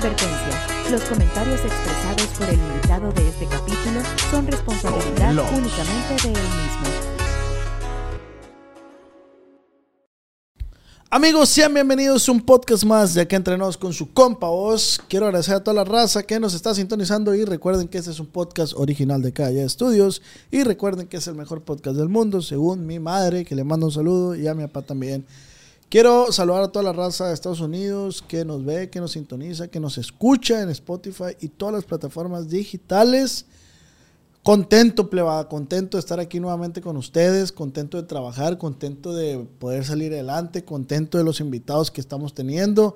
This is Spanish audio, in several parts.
Advertencia. Los comentarios expresados por el invitado de este capítulo son responsabilidad únicamente de él mismo. Amigos, sean bienvenidos a un podcast más de Acá Entrenos con su compa Oz. Quiero agradecer a toda la raza que nos está sintonizando y recuerden que este es un podcast original de Calle Estudios y recuerden que es el mejor podcast del mundo según mi madre, que le mando un saludo y a mi papá también. Quiero saludar a toda la raza de Estados Unidos que nos ve, que nos sintoniza, que nos escucha en Spotify y todas las plataformas digitales. Contento, plebada, contento de estar aquí nuevamente con ustedes, contento de trabajar, contento de poder salir adelante, contento de los invitados que estamos teniendo.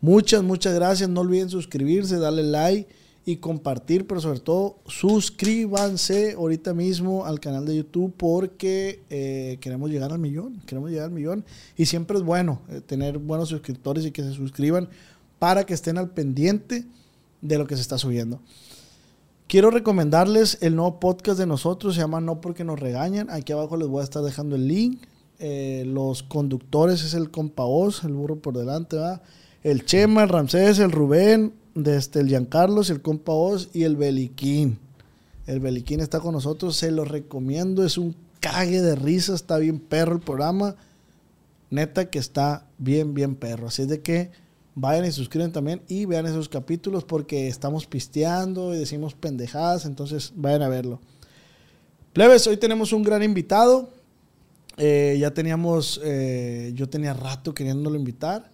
Muchas, muchas gracias. No olviden suscribirse, darle like y compartir, pero sobre todo suscríbanse ahorita mismo al canal de YouTube porque eh, queremos llegar al millón, queremos llegar al millón y siempre es bueno eh, tener buenos suscriptores y que se suscriban para que estén al pendiente de lo que se está subiendo. Quiero recomendarles el nuevo podcast de nosotros, se llama No porque nos regañan. Aquí abajo les voy a estar dejando el link. Eh, los conductores es el Compaos, el burro por delante, ¿va? El Chema, el Ramsés, el Rubén, desde el Giancarlos, el Compaos y el Beliquín. El Beliquín está con nosotros, se lo recomiendo, es un cague de risa, está bien perro el programa. Neta que está bien, bien perro. Así es de que vayan y suscriben también y vean esos capítulos porque estamos pisteando y decimos pendejadas, entonces vayan a verlo. Plebes, hoy tenemos un gran invitado. Eh, ya teníamos, eh, yo tenía rato queriéndolo invitar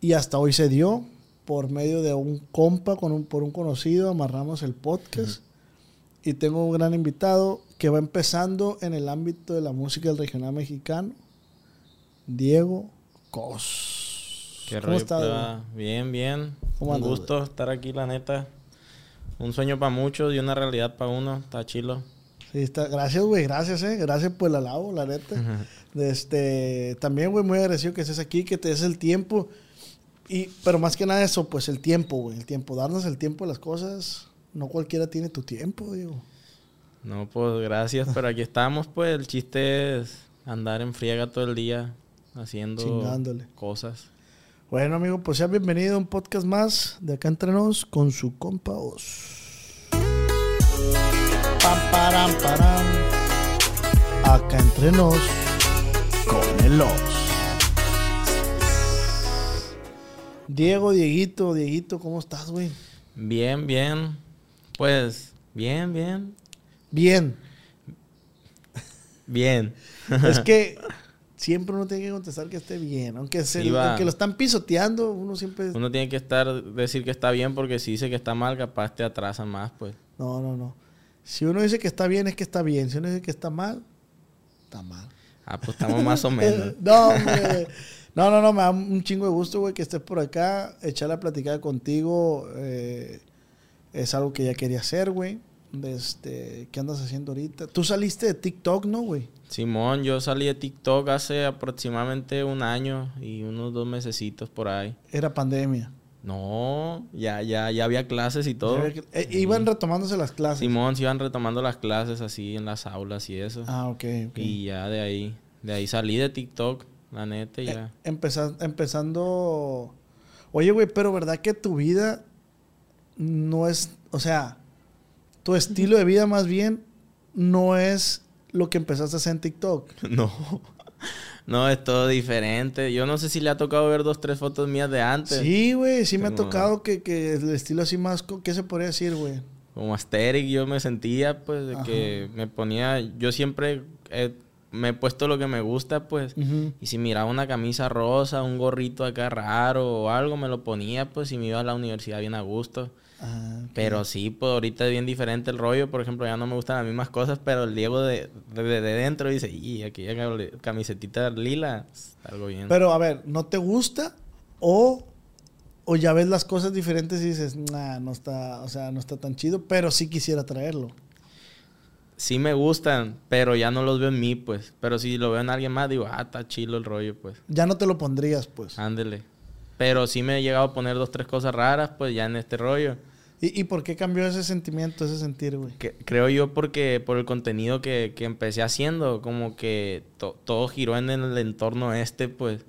y hasta hoy se dio por medio de un compa, con un, por un conocido, amarramos el podcast y tengo un gran invitado que va empezando en el ámbito de la música del regional mexicano, Diego Cos. Qué ¿Cómo estás? Bien, bien. Un gusto estar aquí, la neta. Un sueño para muchos y una realidad para uno. Está chilo. Sí, está. Gracias, güey. Gracias, eh. Gracias por el alabo, la neta. este, también, güey, muy agradecido que estés aquí, que te des el tiempo. Y, pero más que nada eso, pues el tiempo, güey. El tiempo. Darnos el tiempo de las cosas. No cualquiera tiene tu tiempo, digo. No, pues gracias, pero aquí estamos, pues. El chiste es andar en friega todo el día haciendo cosas. Bueno, amigo, pues sea bienvenido a un podcast más de acá entre nos con su compa Oz. Pam, param, param. Acá entre nos con el Oz. Diego, Dieguito, Dieguito, ¿cómo estás, güey? Bien, bien. Pues, bien, bien. Bien. Bien. es que siempre uno tiene que contestar que esté bien. Aunque, se, lo están pisoteando, uno siempre... Uno tiene que estar, decir que está bien porque si dice que está mal, capaz te atrasa más, pues. No, no, no. Si uno dice que está bien, es que está bien. Si uno dice que está mal, está mal. Ah, pues estamos más o menos. no, No, no, no, me da un chingo de gusto, güey, que estés por acá. Echar la platicada contigo eh, es algo que ya quería hacer, güey. Este, ¿Qué andas haciendo ahorita? Tú saliste de TikTok, ¿no, güey? Simón, yo salí de TikTok hace aproximadamente un año y unos dos mesecitos por ahí. ¿Era pandemia? No, ya, ya, ya había clases y todo. Eh, iban retomándose las clases. Simón, se iban retomando las clases así en las aulas y eso. Ah, ok, Y ya de ahí, de ahí salí de TikTok, la neta, ya. Eh, empezando... Oye, güey, pero ¿verdad que tu vida no es... O sea, tu estilo de vida más bien no es lo que empezaste a hacer en TikTok. No. No, es todo diferente. Yo no sé si le ha tocado ver dos, tres fotos mías de antes. Sí, güey, sí me ha tocado que, el estilo así más... ¿Qué se podría decir, güey? Como asteric yo me sentía, pues, de que me ponía... Yo siempre me he puesto lo que me gusta, pues. Y si miraba una camisa rosa, un gorrito acá raro o algo, me lo ponía, pues, y me iba a la universidad bien a gusto. Ah, pero sí, pues ahorita es bien diferente el rollo. Por ejemplo, ya no me gustan las mismas cosas, pero el Diego de, de, dentro dice, y aquí camisetita lila, algo bien. Pero a ver, ¿no te gusta? O, o ya ves las cosas diferentes y dices, nah, no está, o sea, no está tan chido, pero sí quisiera traerlo. Sí me gustan, pero ya no los veo en mí, pues. Pero si lo veo en alguien más, digo, ah, está chido el rollo, pues. Ya no te lo pondrías, pues. Ándele. Pero sí me he llegado a poner dos, tres cosas raras, pues ya en este rollo. ¿Y, ¿Y, por qué cambió ese sentimiento, ese sentir, güey? creo yo porque por el contenido que, que empecé haciendo, como que todo giró en el entorno este, pues.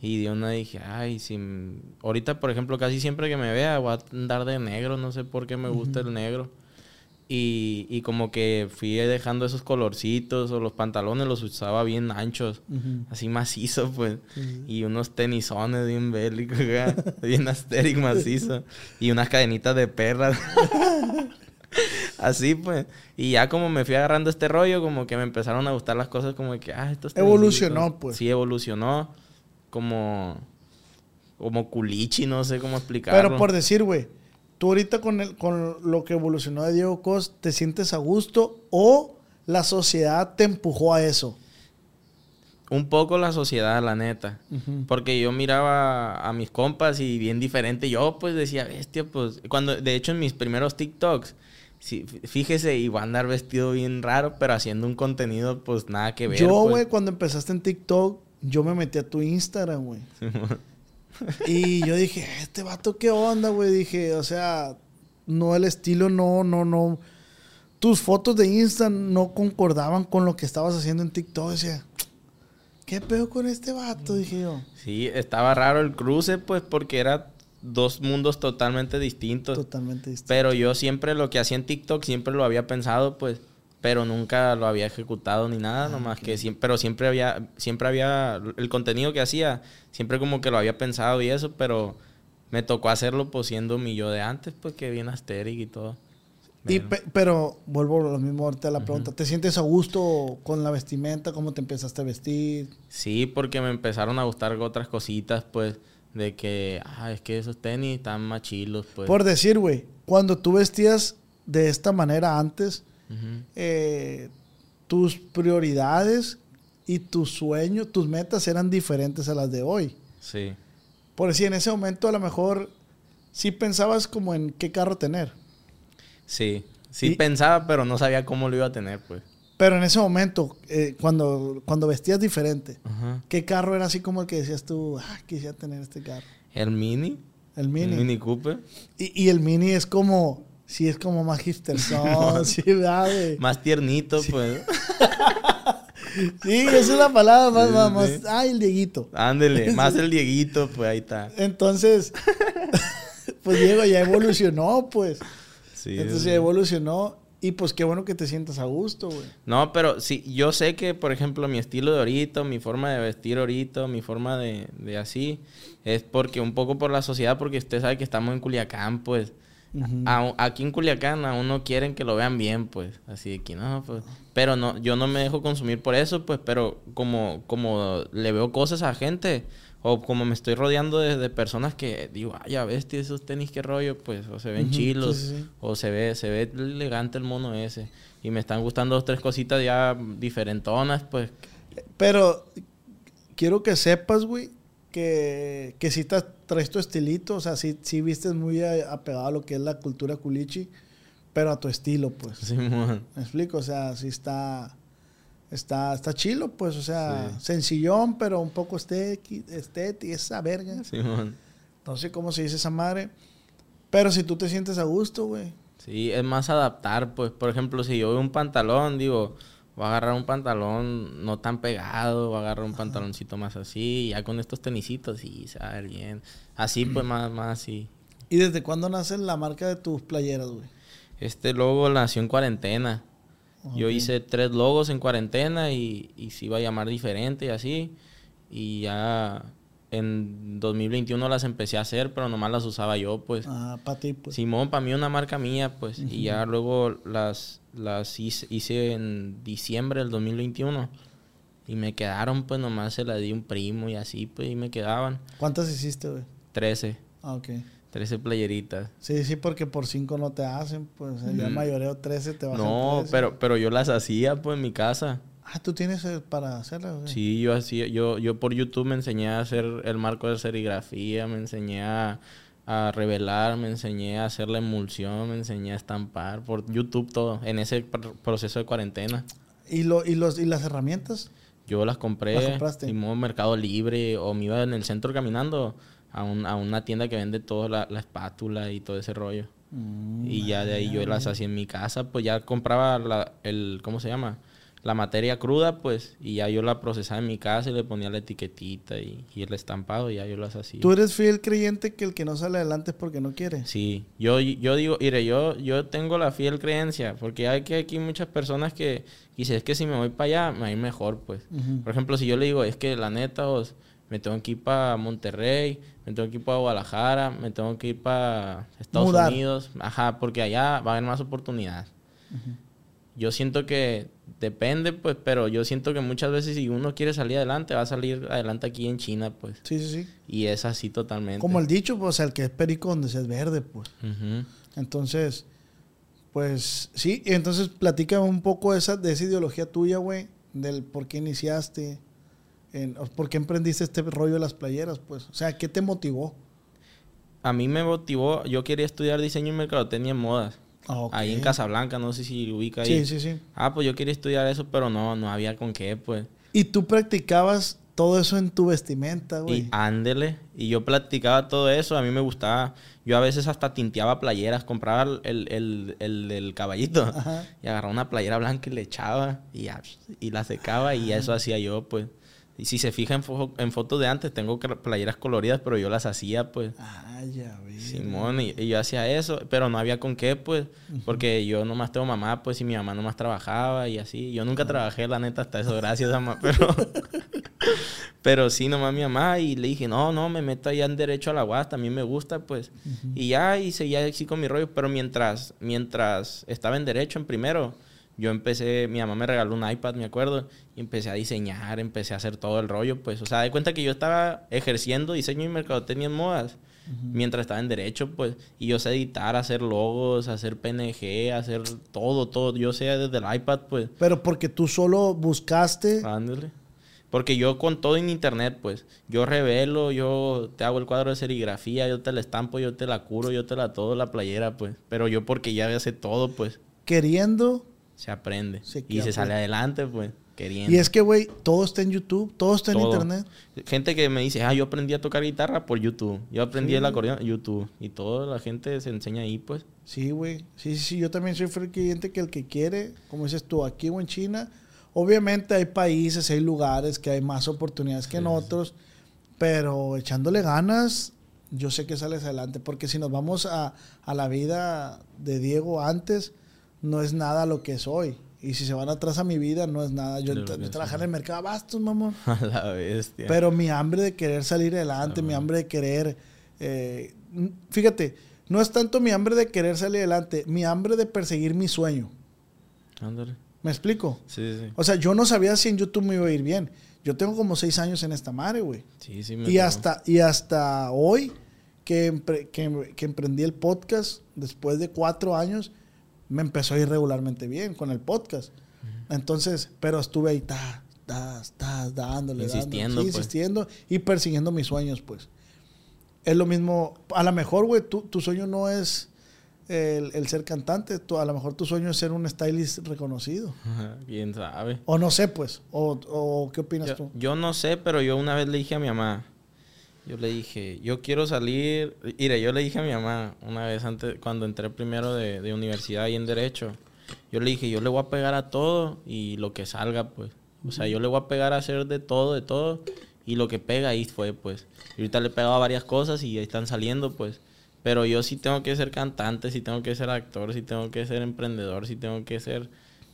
Y de una dije, ay, si... Ahorita, por ejemplo, casi siempre que me vea voy a andar de negro, no sé por qué me gusta el negro. Y, y, como que fui dejando esos colorcitos o los pantalones los usaba bien anchos, así macizo, pues. Y unos tenisones bien bélicos, bien asteric macizo. Y unas cadenitas de perras. así, pues. Y ya como me fui agarrando este rollo, como que me empezaron a gustar las cosas como que, ah, esto Evolucionó, pues. Sí, evolucionó. Como... Como culichi, no sé cómo explicarlo. Pero por decir, güey tú ahorita con, el, con lo que evolucionó de Diego Cos, ¿te sientes a gusto o la sociedad te empujó a eso? Un poco la sociedad, la neta. Porque yo miraba a mis compas y bien diferente. Yo pues decía, bestia, pues... Cuando, de hecho, en mis primeros TikToks, fíjese, iba a andar vestido bien raro, pero haciendo un contenido pues nada que ver. Yo, pues. güey, cuando empezaste en TikTok, yo me metí a tu Instagram, güey. y yo dije, este vato, ¿qué onda, güey? Dije, o sea, no, el estilo no, no, no. Tus fotos de Insta no concordaban con lo que estabas haciendo en TikTok. Decía, ¿qué pedo con este vato? Dije yo. Sí, estaba raro el cruce, pues, porque era dos mundos totalmente distintos. Totalmente distintos. Pero yo siempre lo que hacía en TikTok, siempre lo había pensado, pues, pero nunca lo había ejecutado ni nada, ah, nomás que siempre, pero siempre había, siempre había, el contenido que hacía, siempre como que lo había pensado y eso, pero me tocó hacerlo pues siendo mi yo de antes, pues que bien asteric y todo. Y pero vuelvo a lo mismo ahorita a la pregunta, ¿te sientes a gusto con la vestimenta? ¿Cómo te empezaste a vestir? Sí, porque me empezaron a gustar otras cositas, pues, de que, ah, es que esos tenis están más chilos, pues. Por decir, güey, cuando tú vestías de esta manera antes, eh, tus prioridades y tus sueños, tus metas eran diferentes a las de hoy. Sí. Por decir, en ese momento a lo mejor sí pensabas como en qué carro tener. Sí, sí pensaba, pero no sabía cómo lo iba a tener, pues. Pero en ese momento, eh, cuando, cuando vestías diferente, ¿qué carro era así como el que decías tú, ah, quisiera tener este carro? El Mini. El Mini. El Mini Cooper. Y, y el Mini es como, Sí, es como más hipster sí, ¿verdad, Más tiernito, pues. sí, esa es la palabra más, más, Ay, el Dieguito. Ándele, más el Dieguito, pues ahí está. Entonces, pues Diego ya evolucionó, pues. Sí. Entonces ya evolucionó. Y pues qué bueno que te sientas a gusto, güey. No, pero sí, yo sé que, por ejemplo, mi estilo de ahorita, mi forma de vestir ahorita, mi forma de, de así, es porque un poco por la sociedad, porque usted sabe que estamos en Culiacán, pues aquí en Culiacán aún no quieren que lo vean bien, pues. Así que no, pues. Pero no, yo no me dejo consumir por eso, pues. Pero como, como le veo cosas a gente, o como me estoy rodeando de, personas que digo, ay, ya ves, esos tenis, qué rollo, pues. O se ven chilos, o se ve, se ve elegante el mono ese. Y me están gustando dos, tres cositas ya diferentonas, pues. Pero quiero que sepas, güey, que, que sí traes tu estilito, o sea, sí, sí vistes muy apegado a lo que es la cultura culichi, pero a tu estilo, pues. Sí, ¿Me explico? O sea, sí está, está, está chilo, pues, o sea, sencillón, pero un poco estético, esa verga. Sí, man. No sé cómo se dice esa madre, pero si tú te sientes a gusto, güey. Sí, es más adaptar, pues, por ejemplo, si yo veo un pantalón, digo Voy a agarrar un pantalón no tan pegado, voy a agarrar un pantaloncito más así, ya con estos tenisitos y se va a ver bien. Así pues más, más así. ¿Y desde cuándo nace la marca de tus playeras, güey? Este logo nació en cuarentena. Yo hice tres logos en cuarentena y, y se iba a llamar diferente y así. Y ya en 2021 las empecé a hacer, pero nomás las usaba yo, pues. Ah, para ti, pues. Simón, para mí una marca mía, pues. Y ya luego las las hice, en diciembre del 2021. Y me quedaron, pues nomás se las di un primo y así, pues, y me quedaban. ¿Cuántas hiciste, güey? Trece. Ah, ok. Trece playeritas. Sí, sí, porque por cinco no te hacen, pues ya mayoreo trece te bajan No, pero, pero yo las hacía, pues, en mi casa. Ah, ¿tú tienes para hacerlas? Güey? Sí, yo hacía, yo, yo por YouTube me enseñé a hacer el marco de serigrafía, me enseñé a a revelar, me enseñé a hacer la emulsión, me enseñé a estampar por YouTube todo, en ese proceso de cuarentena. ¿Y, lo, y, los, y las herramientas? Yo las compré en Mercado Libre o me iba en el centro caminando a, un, a una tienda que vende todo, la, espátula y todo ese rollo. Mm, y ya de ahí yo las hacía en mi casa, pues ya compraba la, el, ¿cómo se llama? La materia cruda, pues, y ya yo la procesaba en mi casa y le ponía la etiquetita y, y el estampado y ya yo las hacía. ¿Tú eres fiel creyente que el que no sale adelante es porque no quiere? Sí, yo, yo digo, mire, yo, yo tengo la fiel creencia, porque hay que aquí muchas personas que dicen, es que si me voy para allá, me va a ir mejor, pues. Por ejemplo, si yo le digo, es que la neta, os, me tengo que ir para Monterrey, me tengo que ir para Guadalajara, me tengo que ir para Estados Unidos. Ajá, porque allá va a haber más oportunidades. Yo siento que depende, pues, pero yo siento que muchas veces si uno quiere salir adelante, va a salir adelante aquí en China, pues. Sí, sí, sí. Y es así totalmente. Como el dicho, pues, el que es perico donde se es verde, pues. Entonces, pues, sí. Entonces, platica un poco esa, de esa ideología tuya, güey, del por qué iniciaste. ¿Por qué emprendiste este rollo de las playeras? Pues, o sea, ¿qué te motivó? A mí me motivó, yo quería estudiar diseño y mercadotecnia en modas. Ah, ahí en Casablanca, no sé si ubica ahí. Sí, sí, sí. Ah, pues yo quería estudiar eso, pero no, no había con qué, pues. ¿Y tú practicabas todo eso en tu vestimenta, güey? Y ándele. Y yo practicaba todo eso, a mí me gustaba. Yo a veces hasta tinteaba playeras, compraba el, el, el, caballito y agarraba una playera blanca y le echaba y, y la secaba y eso hacía yo, pues. Y si se fija en, en fotos de antes, tengo playeras coloridas, pero yo las hacía, pues. Ah, ya, Simón, y, yo hacía eso, pero no había con qué, pues. Porque yo nomás tengo mamá, pues, y mi mamá nomás trabajaba y así. Yo nunca trabajé, la neta, hasta eso, gracias, mamá. Pero, pero sí, nomás mi mamá. Y le dije, no, no, me meto allá en Derecho a la UAS, también me gusta, pues. Y ya, y seguía así con mi rollo. Pero mientras, mientras estaba en Derecho, en primero yo empecé, mi mamá me regaló un iPad, me acuerdo, y empecé a diseñar, empecé a hacer todo el rollo, pues, o sea, de cuenta que yo estaba ejerciendo diseño y mercadotecnia en modas, mientras estaba en derecho, pues, y yo sé editar, hacer logos, hacer PNG, hacer todo, todo, yo sé desde el iPad, pues. Pero porque tú solo buscaste... Ándale. Porque yo con todo en internet, pues, yo revelo, yo te hago el cuadro de serigrafía, yo te la estampo, yo te la curo, yo te la todo la playera, pues. Pero yo porque ya sé todo, pues. Queriendo se aprende. y se sale adelante, pues, queriendo. Y es que, güey, todo está en YouTube, todo está en Internet. Gente que me dice, ah, yo aprendí a tocar guitarra por YouTube. Yo aprendí el acordeón YouTube. Y toda la gente se enseña ahí, pues. Sí, güey. Sí, sí, yo también soy creyente que el que quiere, como dices tú, aquí o en China, obviamente hay países, hay lugares que hay más oportunidades que en otros, pero echándole ganas, yo sé que sales adelante. Porque si nos vamos a, a la vida de Diego antes no es nada lo que es hoy. Y si se van atrás a mi vida, no es nada. Yo, yo trabajar en el mercado bastos, mamón. A la bestia. Pero mi hambre de querer salir adelante, mi hambre de querer. Eh, fíjate, no es tanto mi hambre de querer salir adelante, mi hambre de perseguir mi sueño. Ándale. ¿Me explico? Sí, sí. O sea, yo no sabía si en YouTube me iba a ir bien. Yo tengo como seis años en esta madre, güey. Sí, sí, me y hasta Y hasta hoy que, que, que emprendí el podcast, después de cuatro años me empezó a ir regularmente bien con el podcast. Entonces, pero estuve ahí, ta, ta, ta, dándole, insistiendo, pues. insistiendo y persiguiendo mis sueños, pues. Es lo mismo, a lo mejor, güey, tu, tu, sueño no es el, ser cantante, a lo mejor tu sueño es ser un stylist reconocido. Quién sabe. O no sé, pues, o, o qué opinas tú. Yo no sé, pero yo una vez le dije a mi mamá, yo le dije, yo quiero salir. Mire, yo le dije a mi mamá una vez antes, cuando entré primero de, de, universidad y en Derecho, yo le dije, yo le voy a pegar a todo y lo que salga, pues. O sea, yo le voy a pegar a hacer de todo, de todo. Y lo que pega ahí fue, pues. Y ahorita le he pegado a varias cosas y ahí están saliendo, pues. Pero yo sí tengo que ser cantante, sí tengo que ser actor, sí tengo que ser emprendedor, sí tengo que ser.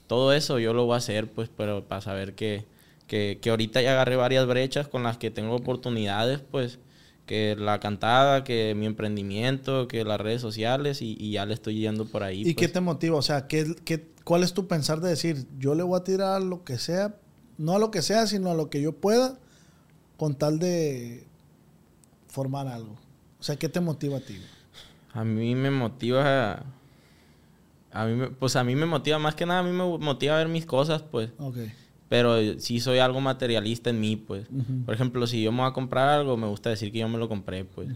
Todo eso yo lo voy a hacer, pues, pero para saber que que, que ahorita ya agarré varias brechas con las que tengo oportunidades, pues que la cantada, que mi emprendimiento, que las redes sociales y, ya le estoy yendo por ahí. ¿Y qué pues. te motiva? O sea, ¿qué, qué, cuál es tu pensar de decir, yo le voy a tirar a lo que sea, no a lo que sea, sino a lo que yo pueda, con tal de formar algo? O sea, ¿qué te motiva a ti? A mí me motiva... A mí, pues a mí me motiva, más que nada, a mí me motiva a ver mis cosas, pues. Okay pero sí soy algo materialista en mí, pues. Por ejemplo, si yo me voy a comprar algo, me gusta decir que yo me lo compré, pues.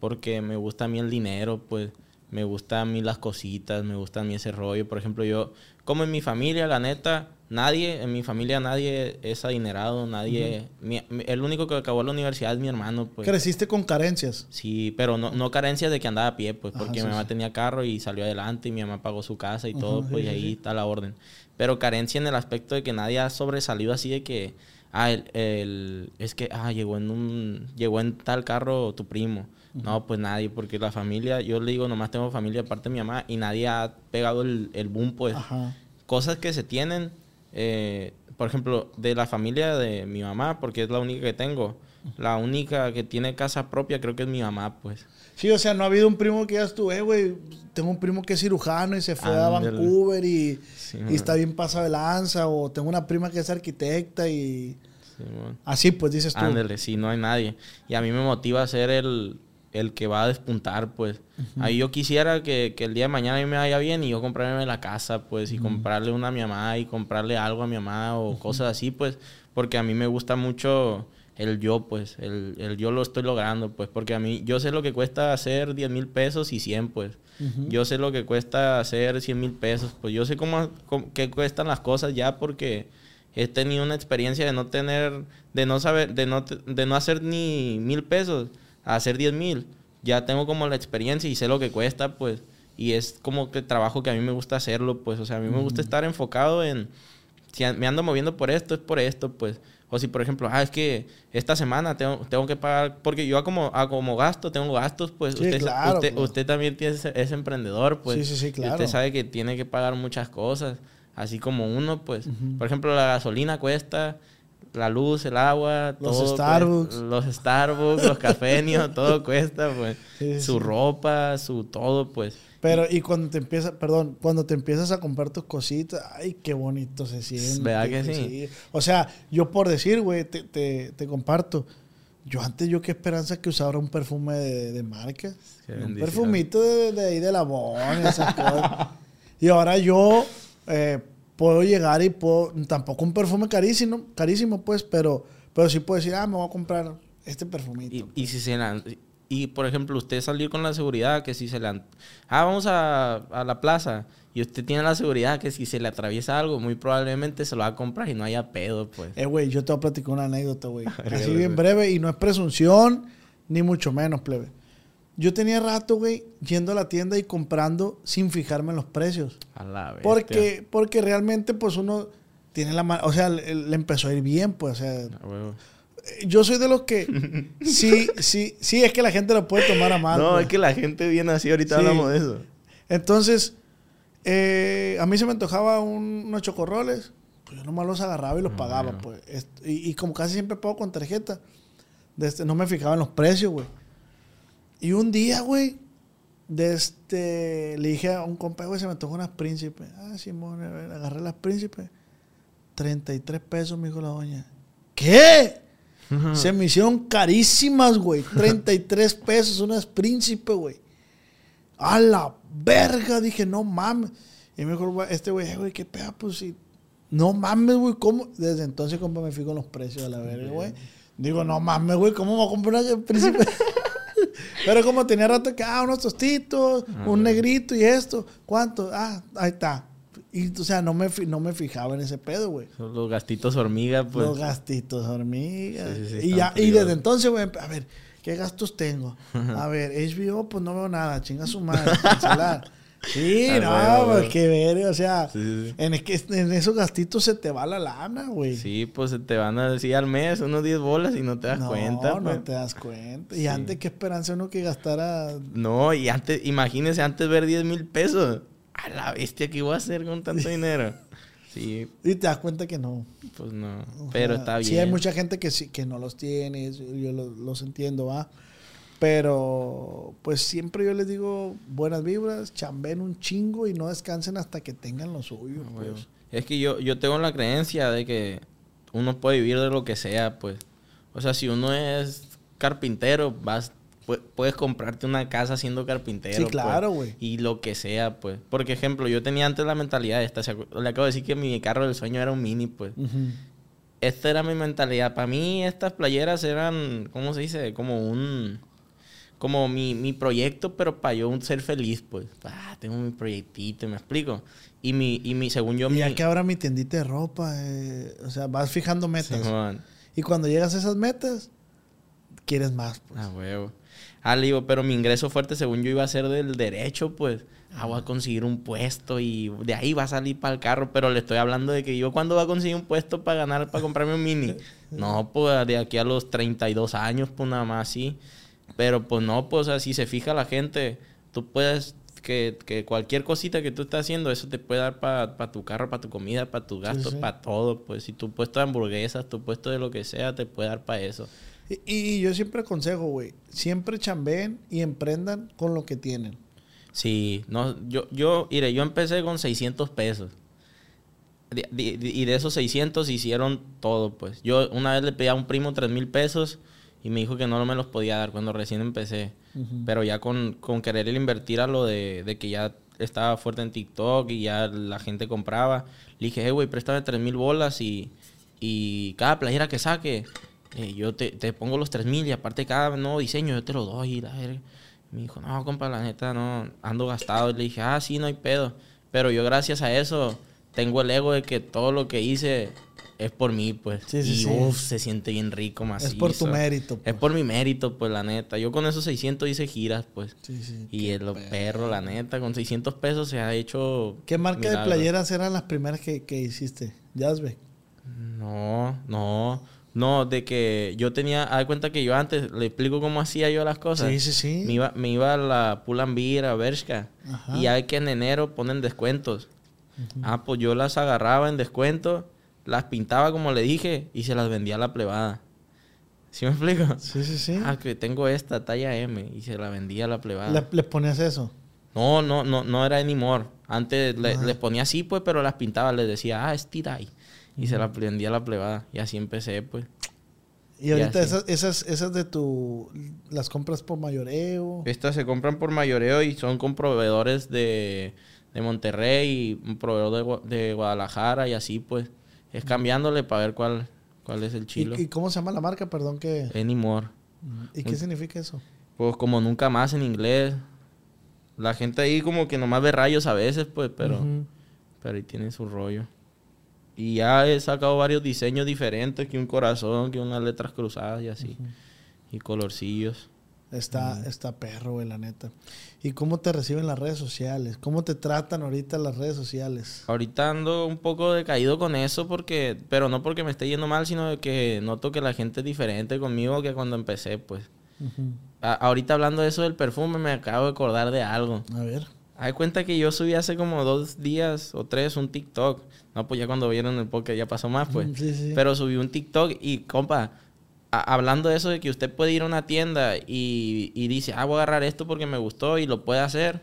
Porque me gusta a mí el dinero, pues. me gustan a mí las cositas, me gusta a mí ese rollo. Por ejemplo, yo, como en mi familia, la neta, nadie, en mi familia nadie es adinerado, nadie... el único que acabó la universidad es mi hermano, pues. ¿Creciste con carencias? Sí, pero no, no carencias de que andaba a pie, pues, porque mi mamá tenía carro y salió adelante y mi mamá pagó su casa y todo, pues, y ahí está la orden. Pero carencia en el aspecto de que nadie ha sobresalido así de que... Ah, el, el, es que, ah, llegó en un, llegó en tal carro tu primo. No, pues nadie, porque la familia, yo le digo, nomás tengo familia aparte de mi mamá y nadie ha pegado el, el boom, pues. Cosas que se tienen, eh, por ejemplo, de la familia de mi mamá, porque es la única que tengo. La única que tiene casa propia creo que es mi mamá, pues. Sí, o sea, no ha habido un primo que ya estuve, güey. Tengo un primo que es cirujano y se fue a Vancouver y, y está bien pasado de lanza. O tengo una prima que es arquitecta y... Así, pues dices tú. Ándale, sí, no hay nadie. Y a mí me motiva a ser el, el que va a despuntar, pues. Ahí yo quisiera que, el día de mañana a mí me vaya bien y yo comprarme la casa, pues, y comprarle una a mi mamá y comprarle algo a mi mamá o cosas así, pues, porque a mí me gusta mucho el yo, pues, el, el, yo lo estoy logrando, pues, porque a mí, yo sé lo que cuesta hacer 10 mil pesos y 100, pues. Yo sé lo que cuesta hacer 100 mil pesos, pues, yo sé cómo, qué cuestan las cosas ya porque he tenido una experiencia de no tener, de no saber, de no, de no hacer ni mil pesos a hacer 10 mil, ya tengo como la experiencia y sé lo que cuesta, pues, y es como que trabajo que a mí me gusta hacerlo, pues, o sea, a mí me gusta estar enfocado en, si me ando moviendo por esto, es por esto, pues, o si, por ejemplo, ah, es que esta semana tengo, tengo que pagar, porque yo como, como gasto, tengo gastos, pues usted, usted, usted, también tiene, es emprendedor, pues. Sí, sí, sí, claro. usted sabe que tiene que pagar muchas cosas, así como uno, pues. Por ejemplo, la gasolina cuesta la luz, el agua, los todo, Starbucks. los Starbucks, los cafenios, todo cuesta, pues. su ropa, su todo, pues. Pero, y cuando te empiezas, perdón, cuando te empiezas a comprar tus cositas, ay, qué bonito se siente. ¿Verdad que sí? O sea, yo por decir, güey, te, te, te, comparto. Yo antes, yo qué esperanza que usara un perfume de, de marca. Un perfumito de, de, ahí de la esas cosas. Y ahora yo, eh, puedo llegar y puedo, tampoco un perfume carísimo, carísimo pues, pero, pero sí puedo decir, ah, me voy a comprar este perfumito. Y, si se y por ejemplo, usted salir con la seguridad que si se le... Ah, vamos a, a, la plaza. Y usted tiene la seguridad que si se le atraviesa algo, muy probablemente se lo va a comprar y no haya pedo, pues. Eh, güey, yo te voy a platicar una anécdota, güey. Así bien breve y no es presunción, ni mucho menos, plebe. Yo tenía rato, güey, yendo a la tienda y comprando sin fijarme en los precios. A la vez. Porque, porque realmente, pues uno tiene la mano. O sea, le, empezó a ir bien, pues. O sea, eh, yo soy de los que. sí, sí, sí, es que la gente lo puede tomar a mal. No, pues. es que la gente viene así, ahorita hablamos de eso. Entonces, eh, a mí se me antojaba unos chocorroles. Pues yo nomás los agarraba y los ah, pagaba, pues. Y, y, como casi siempre pago con tarjeta, este, no me fijaba en los precios, güey. Y un día, güey, de este, le dije a un compa, güey, se me tocó unas príncipes. Ah, Simón, agarré las príncipes. 33 pesos, me dijo la doña. ¿Qué? Se me hicieron carísimas, güey. 33 pesos unas príncipes, güey. A la verga, dije, no mames. Y me dijo, este güey, güey, qué pega, pues sí. No mames, güey, ¿cómo? Desde entonces, compa, me fijo en los precios a la verga, güey. Digo, no mames, güey, ¿cómo me voy a comprar una príncipe? Pero como tenía rato que, ah, unos tostitos, ah, un negrito y esto, ¿cuánto? Ah, ahí está. Y, o sea, no me, no me fijaba en ese pedo, güey. Los gastitos hormiga, pues. Los gastitos hormiga. y, ya, y desde entonces, güey, a ver, ¿qué gastos tengo? A ver, HBO, pues no veo nada, chinga su madre, cancelar. Sí, no, pues qué ver, o sea, En, en, esos gastitos se te va la lana, güey. Sí, pues se te van a decir al mes unos 10 bolas y no te das cuenta. No, no pues. te das cuenta. Y antes, ¿qué esperanza uno que gastara? No, y antes, imagínese antes ver 10 mil pesos. A la bestia que iba a hacer con tanto dinero. Sí. Y te das cuenta que no. Pues no. Pero está bien. Sí, hay mucha gente que sí, que no los tiene, yo los, entiendo, va. Pero, pues siempre yo les digo buenas vibras, chamben un chingo y no descansen hasta que tengan lo suyo. Ah, pues. Es que yo, yo tengo la creencia de que uno puede vivir de lo que sea, pues. O sea, si uno es carpintero, vas, puedes comprarte una casa siendo carpintero. Sí, pues, claro, güey. y lo que sea, pues. Porque, ejemplo, yo tenía antes la mentalidad esta. Le acabo de decir que mi carro del sueño era un mini, pues. Esta era mi mentalidad. Para mí, estas playeras eran, ¿cómo se dice? Como un como mi, mi proyecto, pero para yo ser feliz, pues. Ah, tengo mi proyectito, ¿me explico? Y mi, y mi según yo... Y mi, ya que ahora mi tiendita de ropa, eh, o sea, vas fijando metas. Y cuando llegas a esas metas, quieres más, pues. Ah, huevo. Ah, le digo, pero mi ingreso fuerte, según yo, iba a ser del derecho, pues. Ah, voy a conseguir un puesto y de ahí va a salir para el carro. Pero le estoy hablando de que yo, cuando voy a conseguir un puesto para ganar, para comprarme un mini? No, pues de aquí a los 32 años, pues nada más así. Pero pues no, pues así se fija la gente. Tú puedes, que, que cualquier cosita que tú estés haciendo, eso te puede dar para tu carro, para tu comida, para tus gastos, sí. para todo. Pues si tu puesto de hamburguesas, tu puesto de lo que sea, te puede dar para eso. Y, y yo siempre aconsejo, güey, siempre chambeen y emprendan con lo que tienen. Sí, no, yo, yo, mire, yo empecé con 600 pesos. De- de- de- y de esos 600 hicieron todo, pues. Yo una vez le pedí a un primo 3 mil pesos y me dijo que no me los podía dar cuando recién empecé. Pero ya con, con querer invertir a lo de, de que ya estaba fuerte en TikTok y ya la gente compraba, le dije, hey, güey, préstame 3 mil bolas y, y cada playera que saque, eh, yo te, te pongo los 3 mil y aparte cada nuevo diseño yo te lo doy. y la verga. Me dijo, no, compa, la neta, no, ando gastado. Y le dije, ah, sí, no hay pedo. Pero yo gracias a eso tengo el ego de que todo lo que hice es por mí, pues. Sí, sí, y sí. uff, se siente bien rico, macizo. Es por tu mérito. Es pues. por mi mérito, pues, la neta. Yo con esos 600 hice giras, pues. Sí, sí. Y el perro, la neta, con 600 pesos se ha hecho... ¿Qué marca de playeras eran las primeras que, que hiciste? Jazzbeck. No, no. No, de que yo tenía... Haz cuenta que yo antes... Le explico cómo hacía yo las cosas. Sí, sí, sí. Me iba, me iba a la Pull&Bear, a Bershka. Ajá. Y hay que en enero ponen descuentos. Ah, pues yo las agarraba en descuento, las pintaba como le dije y se las vendía a la plebada. ¿Sí me explico? Sí, sí, sí. Ah, que tengo esta talla M y se la vendía a la plebada. Le, les ponías eso. No, no, no, no era anymore. Antes le- les ponía así, pues, pero las pintaba, les decía, ah, es Tidai. Y se la vendía a la plebada. Y así empecé, pues. Y ahorita esas, esas, esas de tu... Las compras por mayoreo. Estas se compran por mayoreo y son con proveedores de, de Monterrey, un proveedor de, de Guadalajara y así, pues. Es cambiándole para ver cuál, cuál es el chilo. ¿Y, y cómo se llama la marca? Perdón que... Anymore. ¿Y qué significa eso? Pues como nunca más en inglés. La gente ahí como que nomás ve rayos a veces, pues, pero... Pero ahí tiene su rollo. Y ya he sacado varios diseños diferentes, que un corazón, que unas letras cruzadas y así. Y colorcillos. Está, está perro, güey, la neta. ¿Y cómo te reciben las redes sociales? ¿Cómo te tratan ahorita las redes sociales? Ahorita ando un poco decaído con eso, porque pero no porque me esté yendo mal, sino que noto que la gente es diferente conmigo que cuando empecé, pues. A- ahorita hablando de eso del perfume, me acabo de acordar de algo. A ver. Hay cuenta que yo subí hace como dos días o tres un TikTok. No, pues ya cuando vieron el podcast ya pasó más, pues. Mm, sí, sí. Pero subí un TikTok y, compa, hablando de eso de que usted puede ir a una tienda y, y dice, ah, voy a agarrar esto porque me gustó y lo puede hacer.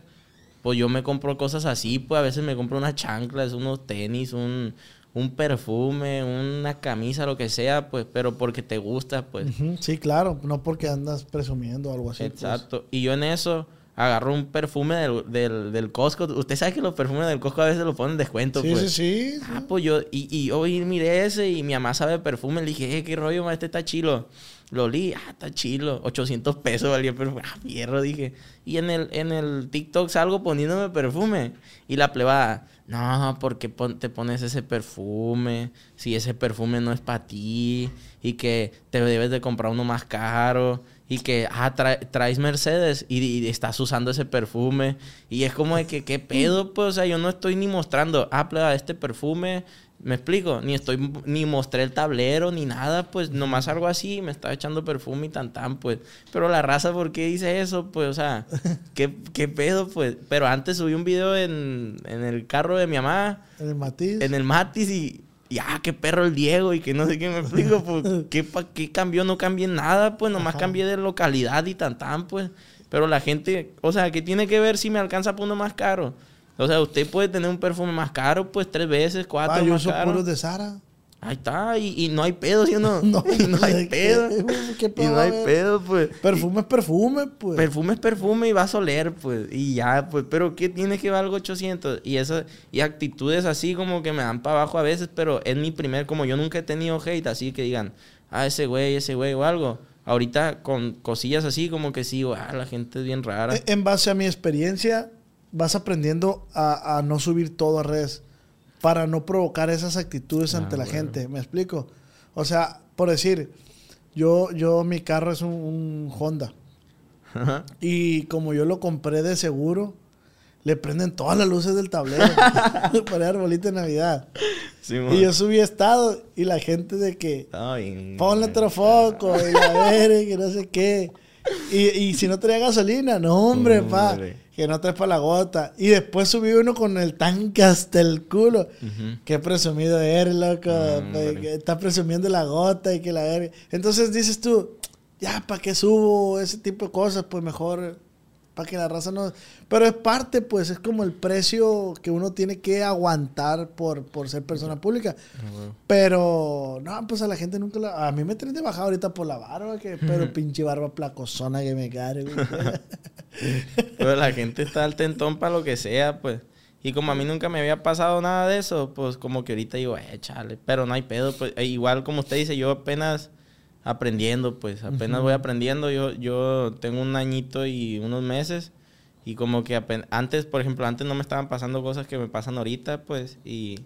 Pues yo me compro cosas así, pues a veces me compro unas chanclas, unos tenis, un, un perfume, una camisa, lo que sea, pues, pero porque te gusta, pues. Sí, claro. No porque andas presumiendo o algo así. pues. Exacto. Y yo en eso agarro un perfume del, del, del Costco. Usted sabe que los perfumes del Costco a veces los ponen en descuento, Sí, pues. sí, sí. Ah, pues yo, y, y yo y miré ese y mi mamá sabe de perfume. Le dije, eh, qué rollo, ma, este está chilo. Lo olí, ah, está chilo. 800 pesos valía el perfume. Ah, fierro, dije. Y en el, en el TikTok salgo poniéndome perfume. Y la plebada, no, ¿por qué pon- te pones ese perfume? Si ese perfume no es para ti. Y que te debes de comprar uno más caro. Y que, ah, tra- traes Mercedes y, y estás usando ese perfume. Y es como de que, ¿qué pedo? Pues, o sea, yo no estoy ni mostrando, ah, pleba, este perfume, ¿me explico? Ni estoy, ni mostré el tablero, ni nada, pues, nomás algo así, me estaba echando perfume y tan tan, pues. Pero la raza, ¿por qué dice eso? Pues, o sea, ¿qué, qué pedo? Pues, pero antes subí un video en, en el carro de mi mamá, En el matiz. en el Matis y... Y ah, qué perro el Diego y que no sé qué me explico, pues, ¿qué, pa- qué cambió? No cambié nada, pues, nomás Ajá. cambié de localidad y tan tan, pues. Pero la gente, o sea, ¿qué tiene que ver si me alcanza por uno más caro? O sea, usted puede tener un perfume más caro, pues, tres veces, cuatro Ah, yo más uso caro. puros de Sara. Ahí está, y, y no hay pedo, ¿sí o no? No, Y no hay ¿qué- pedo. qué y pedo no hay pedo, pues. Perfume es perfume, pues. Perfume es perfume y vas a oler, pues. Y ya, pues. Pero ¿qué tiene que valgo 800? Y eso, y actitudes así como que me dan para abajo a veces, pero es mi primer, como yo nunca he tenido hate, así que digan, ah, ese güey, ese güey o algo. ahorita con cosillas así, como que sí, ah, la gente es bien rara. E- En base a mi experiencia, vas aprendiendo a, a no subir todo a redes para no provocar esas actitudes Ah, ante la bueno. gente. ¿Me explico? O sea, por decir, yo, yo mi carro es un, un Honda. Ajá. Y como yo lo compré de seguro, le prenden todas las luces del tablero para el arbolito de Navidad. Sí. Y yo subí estado y la gente de que bien. ponle otro foco y la verga, que no sé qué. Y, y si no traía gasolina, no hombre, pa, que no traes para la gota. Y después subí uno con el tanque hasta el culo. Ujú. Qué presumido eres, loco. Hombre. que Está presumiendo la gota y que la verga. Entonces dices tú, ya, ¿para qué subo ese tipo de cosas? Pues mejor para que la raza no... Pero es parte, pues, es como el precio que uno tiene que aguantar por, por ser persona pública. Ah. Pero, no, pues a la gente nunca la... A mí me tienen de bajada ahorita por la barba, que, pero pinche barba placosona que me cae. güey. Pero la gente está al tentón para lo que sea, pues. Y como a mí nunca me había pasado nada de eso, pues como que ahorita digo, eh, chale. Pero no hay pedo, pues. E igual como usted dice, yo apenas aprendiendo, pues. Apenas voy aprendiendo. Yo, yo tengo un añito y unos meses. Y como que antes, por ejemplo, antes no me estaban pasando cosas que me pasan ahorita, pues. Y,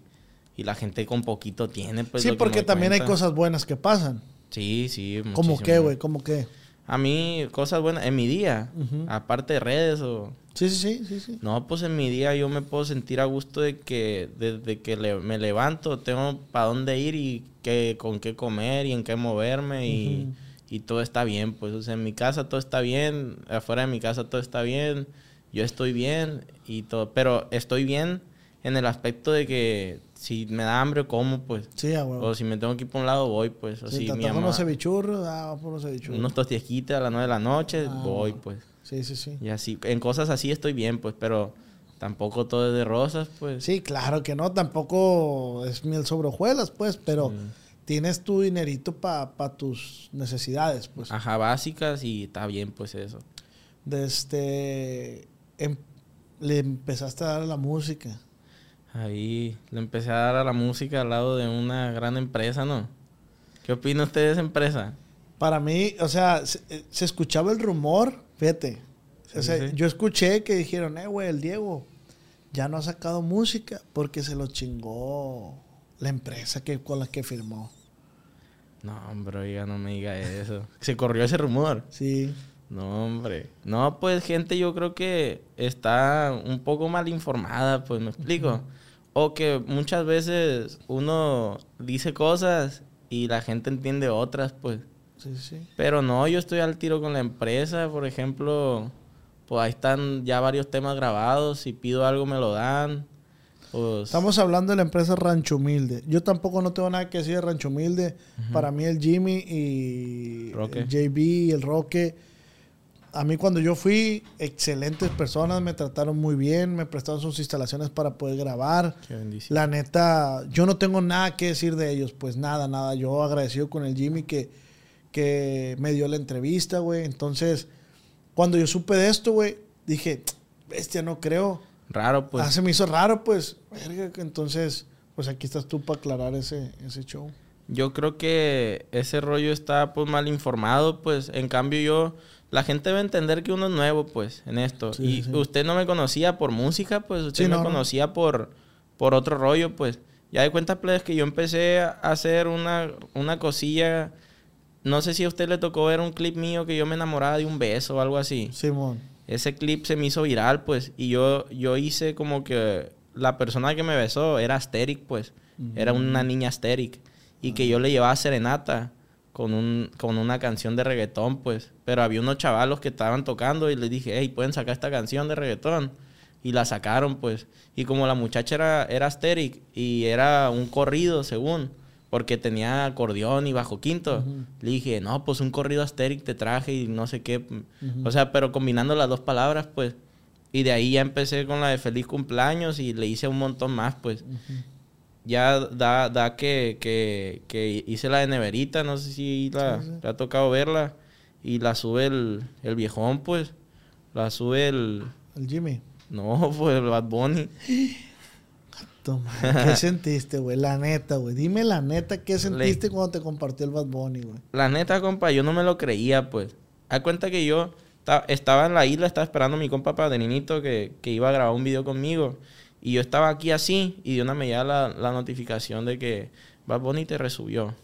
y la gente con poquito tiene, pues. sí, porque también hay cosas buenas que pasan. Sí, sí. ¿Cómo qué, güey? ¿Cómo qué? A mí, cosas buenas. En mi día, aparte de redes o... Sí, sí, sí, sí, sí. No, pues en mi día yo me puedo sentir a gusto de que desde que le- me levanto tengo para dónde ir y qué, con qué comer y en qué moverme y, y todo está bien. Pues o sea, en mi casa todo está bien, afuera de mi casa todo está bien, yo estoy bien y todo. Pero estoy bien en el aspecto de que si me da hambre como, pues. Sí. O si me tengo que ir por un lado, voy, pues. O Si mi mamá- unos cevichurros, ah, por unos cevichurros. unos a las 9 de la noche, Ah, voy, pues. Sí, sí, sí. Y así, en cosas así estoy bien, pues, pero tampoco todo es de rosas, pues. Sí, claro que no, tampoco es miel sobre hojuelas, pues, pero tienes tu dinerito para tus necesidades, pues. Ajá, básicas y está bien, pues eso. De este, em- le empezaste a dar a la música. Ahí le empecé a dar a la música al lado de una gran empresa, ¿no? ¿Qué opina usted de esa empresa? Para mí, o sea, se, eh, se escuchaba el rumor, fíjate. o Sí, sea, sí. yo escuché que dijeron, eh, güey, el Diego ya no ha sacado música porque se lo chingó la empresa que, con la que firmó. No, hombre, oiga, no me diga eso. Se corrió ese rumor. Sí. No, hombre. No, pues gente yo creo que está un poco mal informada, pues me explico. O que muchas veces uno dice cosas y la gente entiende otras, pues. Sí, sí. Pero no, yo estoy al tiro con la empresa, por ejemplo, pues ahí están ya varios temas grabados, si pido algo me lo dan. Pues Estamos hablando de la empresa Rancho Humilde. Yo tampoco no tengo nada que decir de Rancho Humilde. Para mí el Jimmy y Roque. el JB y el Roque. A mí cuando yo fui, excelentes personas, me trataron muy bien, me prestaron sus instalaciones para poder grabar. qué bendición. La neta, yo no tengo nada que decir de ellos, pues nada, nada. Yo agradecido con el Jimmy que, que me dio la entrevista, güey. Entonces, cuando yo supe de esto, güey, dije, bestia, no creo. Raro, pues. ah, se me hizo raro, pues. Entonces, pues aquí estás tú para aclarar ese, ese show. Yo creo que ese rollo está pues mal informado, pues en cambio yo, la gente debe entender que uno es nuevo, pues, en esto. Sí, y sí. usted no me conocía por música, pues usted Sí, me no, no. conocía por, por otro rollo, pues. Ya de cuenta, plebes, que yo empecé a hacer una, una cosilla, no sé si a usted le tocó ver un clip mío que yo me enamoraba de un beso o algo así. Simón. Ese clip se me hizo viral, pues, y yo, yo hice como que la persona que me besó era Asteric, pues, era una niña Asteric, y que yo le llevaba serenata con, un, con una canción de reggaetón, pues, pero había unos chavalos que estaban tocando y les dije, hey, ¿pueden sacar esta canción de reggaetón? Y la sacaron, pues, y como la muchacha era, era Asteric y era un corrido, según, porque tenía acordeón y bajo quinto. Le dije, no, pues un corrido Asteric te traje y no sé qué. O sea, pero combinando las dos palabras, pues. Y de ahí ya empecé con la de feliz cumpleaños y le hice un montón más, pues. Ya da, da que, que, que hice la de neverita, no sé si la, Sí, ha tocado verla. Y la sube el, el viejón, pues. La sube el... El Jimmy. No, pues el Bad Bunny. vato, man. ¿Qué sentiste, güey? La neta, güey. Dime la neta, ¿qué sentiste cuando te compartió el Bad Bunny, güey? La neta, compa, yo no me lo creía, pues. Haz cuenta que yo estaba en la isla, estaba esperando a mi compa padrinito que, que iba a grabar un video conmigo. Y yo estaba aquí así y de una me llega la, la notificación de que Bad Bunny te resubió.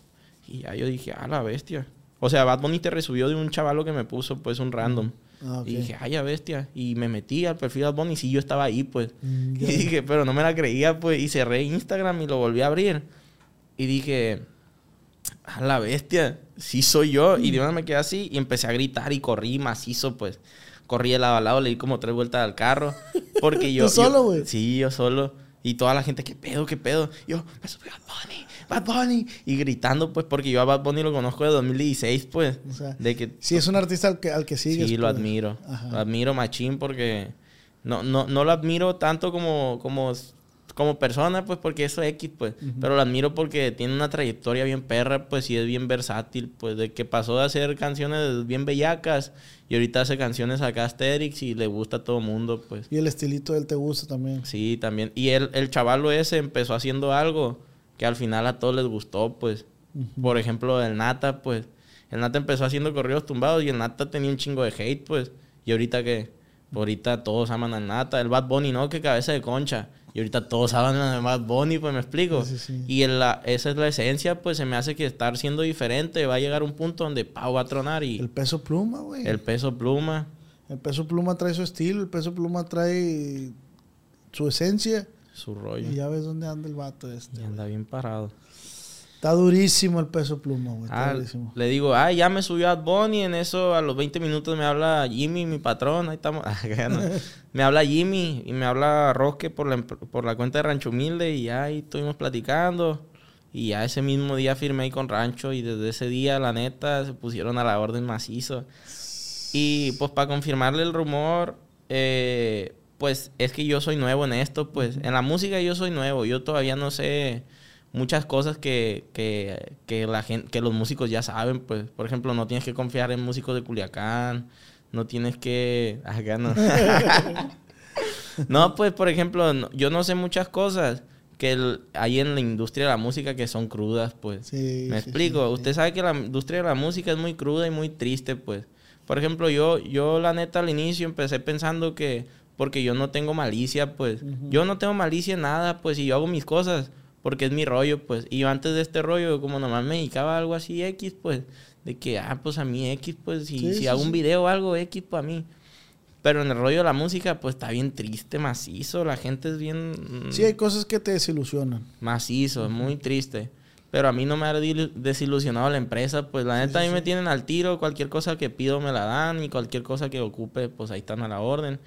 Y ya yo dije, ah, la bestia. O sea, Bad Bunny te resubió de un chavalo que me puso, pues, un random. Ah, y dije, ay, ya bestia. Y me metí al perfil de Bunny y sí, yo estaba ahí, pues. Mm, y dije, pero no me la creía, pues. Y cerré Instagram y lo volví a abrir. Y dije, a la bestia, sí soy yo. Y de una me quedé así y empecé a gritar y corrí macizo, pues. Corrí de lado a lado, le di como tres vueltas al carro. Porque yo. ¿Tú solo, güey? Sí, yo solo. Y toda la gente, ¿qué pedo, qué pedo? yo, me subí a Bad Bunny, Bad Bunny. Y gritando, pues, porque yo a Bad Bunny lo conozco de 2016, pues. O sea, de que, sí, es un artista al que, al que sigues. Sí, lo pues. admiro. Lo admiro machín porque no, no, no lo admiro tanto como, como como persona, pues porque eso es X, pues. Pero lo admiro porque tiene una trayectoria bien perra, pues, y es bien versátil, pues, de que pasó de hacer canciones bien bellacas y ahorita hace canciones acá Asterix y le gusta a todo mundo, pues. Y el estilito de él te gusta también. Sí, también. Y él, el chavalo ese empezó haciendo algo que al final a todos les gustó, pues. Por ejemplo, el Nata, pues. El Nata empezó haciendo corridos tumbados y el Nata tenía un chingo de hate, pues. Y ahorita que... Ahorita todos aman al Nata. El Bad Bunny, ¿no? Que cabeza de concha. Y ahorita todos hablan de Bad Bunny, pues me explico. Y en la, esa es la esencia, pues se me hace que estar siendo diferente va a llegar un punto donde Pau va a tronar y... El peso pluma, güey. El peso pluma. El peso pluma trae su estilo, el peso pluma trae su esencia. Su rollo. Y ya ves dónde anda el vato este. Y anda bien parado. Está durísimo el peso pluma, güey. Ah, le digo, ay, ya me subió a Bonnie. En eso, a los 20 minutos me habla Jimmy, mi patrón. Ahí estamos. Ah, me habla Jimmy y me habla Rosque por la, por la cuenta de Rancho Humilde. Y ahí estuvimos platicando. Y ya ese mismo día firmé ahí con Rancho. Y desde ese día, la neta, se pusieron a la orden macizo. Y pues para confirmarle el rumor, eh, pues es que yo soy nuevo en esto. Pues en la música yo soy nuevo. Yo todavía no sé muchas cosas que, que, que, la gente, que los músicos ya saben, pues, por ejemplo, no tienes que confiar en músicos de Culiacán, no tienes que... Acá no. no, pues, por ejemplo, yo no sé muchas cosas que hay en la industria de la música que son crudas, pues. Me explico. Usted sabe que la industria de la música es muy cruda y muy triste, pues. Por ejemplo, yo, yo la neta al inicio empecé pensando que porque yo no tengo malicia, pues. Yo no tengo malicia en nada, pues, y yo hago mis cosas porque es mi rollo, pues. Y yo antes de este rollo, como nomás me dedicaba a algo así X, pues, de que, ah, pues a mí X, pues, si, si hago un video o algo X, pues a mí. Pero en el rollo de la música, pues está bien triste, macizo. La gente es bien. Sí, hay cosas que te desilusionan. Macizo, es muy triste. Pero a mí no me ha desilusionado la empresa. Pues la neta, a mí me tienen al tiro. Cualquier cosa que pido me la dan. Y cualquier cosa que ocupe, pues ahí están a la orden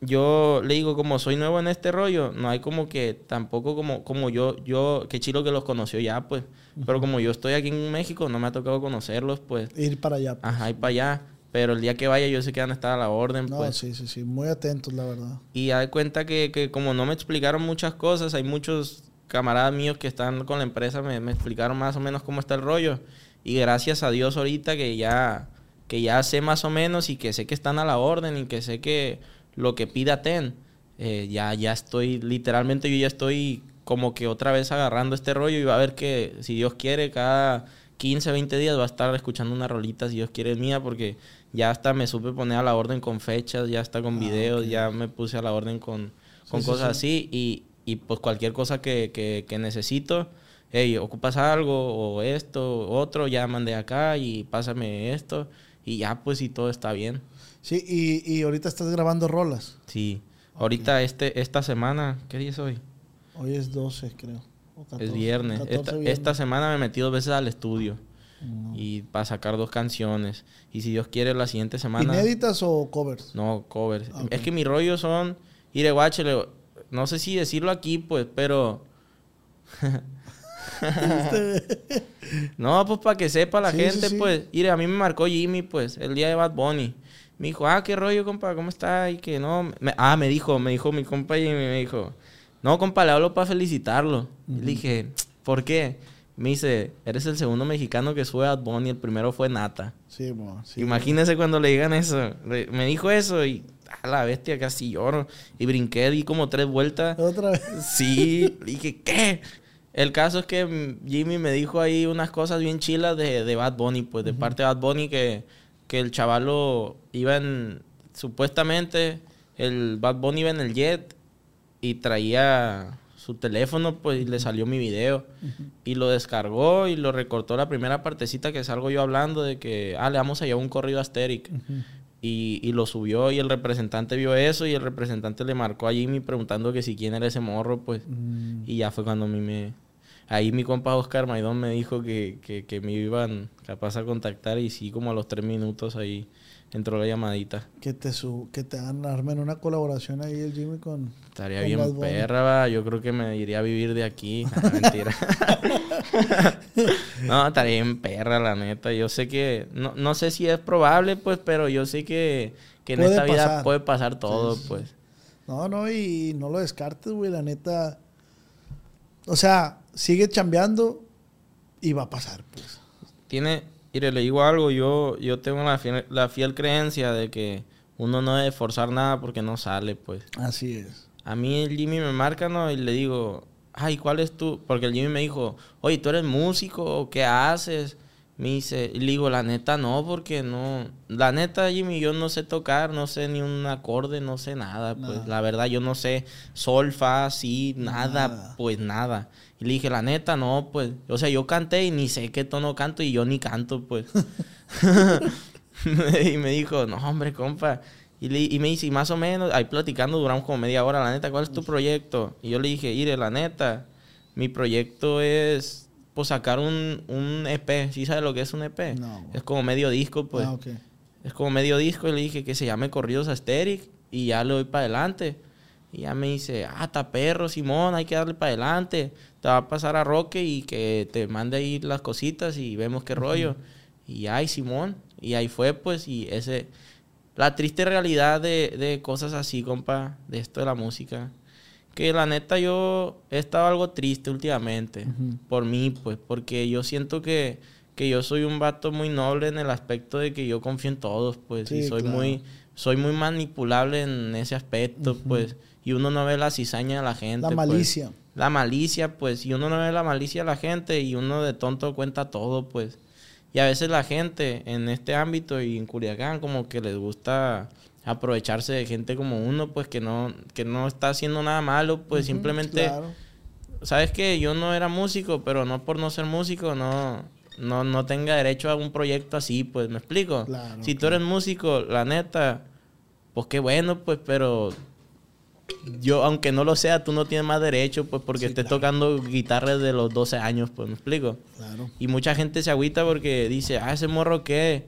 yo le digo, como soy nuevo en este rollo, no hay como que tampoco como, como yo, yo, qué chilo que los conoció ya, pues. Pero como yo estoy aquí en México, no me ha tocado conocerlos, pues. Ir para allá. Pues. Ajá, ir para allá. Pero el día que vaya, yo sé que van a estar a la orden, no, pues. sí, sí, sí. Muy atentos, la verdad. Y hay cuenta que, que como no me explicaron muchas cosas, hay muchos camaradas míos que están con la empresa, me, me explicaron más o menos cómo está el rollo. Y gracias a Dios ahorita que ya, que ya sé más o menos y que sé que están a la orden y que sé que lo que pida TEN, eh, ya, ya estoy, literalmente yo ya estoy como que otra vez agarrando este rollo y va a ver que si Dios quiere, cada 15, 20 días va a estar escuchando una rolita, si Dios quiere mía, porque ya hasta me supe poner a la orden con fechas, ya está con ah, videos, ya me puse a la orden con, con cosas así y, y, pues cualquier cosa que, que, que necesito, hey, ocupas algo o esto, otro, ya mandé acá y pásame esto y ya pues y todo está bien. Sí, y, y ahorita estás grabando rolas. Sí. Ahorita este, esta semana, ¿qué día es hoy? Hoy es 12, creo. es viernes. Esta, semana me metí dos veces al estudio. Mm. Y para sacar dos canciones. Y si Dios quiere, la siguiente semana. ¿Inéditas o covers? No, covers. Ah, es que mi rollo son. Ire, no sé si decirlo aquí, pues, pero. no, pues para que sepa la gente, pues. Ire, a mí me marcó Jimmy, pues, el día de Bad Bunny. Me dijo, ah, qué rollo, compa, ¿cómo está? Y que no. ah, me dijo, me dijo mi compa y me dijo, no, compa, le hablo para felicitarlo. Y le dije, ¿por qué? Me dice, eres el segundo mexicano que sube a Bad Bunny, el primero fue Nata. Sí, Imagínese cuando le digan eso. me dijo eso y, a la bestia, casi lloro. Y brinqué, di como tres vueltas. Otra vez. Sí, dije, ¿qué? El caso es que Jimmy me dijo ahí unas cosas bien chilas de, de Bad Bunny, pues de parte de Bad Bunny que, que el chavalo iba en, supuestamente, el Bad Bunny iba en el jet y traía su teléfono, pues y le salió mi video. Y lo descargó y lo recortó la primera partecita que salgo yo hablando de que, ah, le vamos a llevar un corrido a Asteric. y, y, lo subió y el representante vio eso y el representante le marcó a Jimmy preguntando que si quién era ese morro, pues. Mm. Y ya fue cuando a mí me... Ahí mi compa Oscar Maidón me dijo que, que, que me iban capaz a contactar y sí, como a los tres minutos ahí entró la llamadita. Que te su que te armen una colaboración ahí el Jimmy con estaría con bien perra, va. yo creo que me iría a vivir de aquí. Ah, mentira. no, estaría bien perra, la neta. Yo sé que no, no sé si es probable, pues, pero yo sé que, que en esta vida puede pasar todo, pues. No, no, y no lo descartes, güey, la neta. O sea, sigue chambeando y va a pasar, pues. Tiene, mire, le digo algo, yo, yo tengo la fiel, la fiel creencia de que uno no debe forzar nada porque no sale, pues. Así es. A mí el Jimmy me marca, ¿no? Y le digo, ay, ¿cuál es tu...? Porque el Jimmy me dijo, oye, ¿tú eres músico qué haces? Me dice, y le digo, la neta no, porque no... La neta, Jimmy, yo no sé tocar, no sé ni un acorde, no sé nada, pues. Nada. La verdad, yo no sé sol, fa, si, nada, Nada. pues nada. Y le dije, la neta, no, pues. O sea, yo canté y ni sé qué tono canto y yo ni canto, pues. y me dijo, no, hombre, compa. Y, le- y me dice, y más o menos, ahí platicando, duramos como media hora, la neta, ¿cuál es tu proyecto? Y yo le dije, mire, la neta, mi proyecto es, pues, sacar un, un EP. ¿Sí sabes lo que es un EP? No, es como medio disco, pues. ah, ok. Es como medio disco y le dije que se llame Corridos Asteric y ya le doy para adelante. Y ya me dice, ah, está perro, Simón, hay que darle para adelante. Te va a pasar a Roque y que te mande ahí las cositas y vemos qué rollo. Y ay, Simón. Y ahí fue, pues, y ese... La triste realidad de, de cosas así, compa, de esto de la música. Que la neta yo he estado algo triste últimamente. Por mí, pues, porque yo siento que, que yo soy un vato muy noble en el aspecto de que yo confío en todos, pues. y soy claro. muy soy muy manipulable en ese aspecto, pues. Y uno no ve la cizaña de la gente. La pues. malicia. La malicia, pues. Y uno no ve la malicia de la gente y uno de tonto cuenta todo, pues. Y a veces la gente en este ámbito y en Culiacán como que les gusta aprovecharse de gente como uno, pues que no, que no está haciendo nada malo, pues simplemente... claro. Sabes que yo no era músico, pero no por no ser músico, no, no, no tenga derecho a un proyecto así, pues, ¿me explico? Claro, si tú eres músico, la neta, pues qué bueno, pues, pero yo, aunque no lo sea, tú no tienes más derecho, pues, porque Sí, estés claro. tocando guitarra desde los 12 años, pues, ¿me explico? Claro. Y mucha gente se agüita porque dice, ah, ese morro que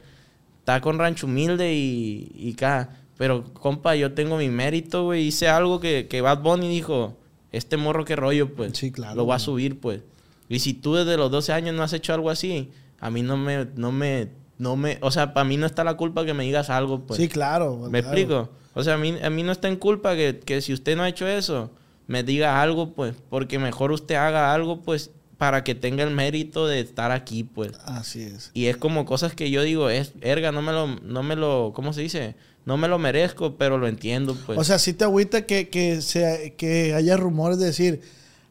está con rancho humilde y, y acá. Pero, compa, yo tengo mi mérito, güey. Hice algo que, que Bad Bunny dijo, este morro qué rollo, pues. Sí, claro, Lo va a subir, pues. Y si tú desde los 12 años no has hecho algo así, a mí no me, no me, no me, o sea, para mí no está la culpa que me digas algo, pues. sí, claro. ¿Me claro. explico? O sea, a mí, a mí no está en culpa que, que si usted no ha hecho eso, me diga algo, pues, porque mejor usted haga algo, pues, para que tenga el mérito de estar aquí, pues. Así es. Y es como cosas que yo digo, es, erga, no me lo, no me lo, ¿cómo se dice? No me lo merezco, pero lo entiendo, pues. O sea, sí te agüita que, que, sea, que haya rumores de decir,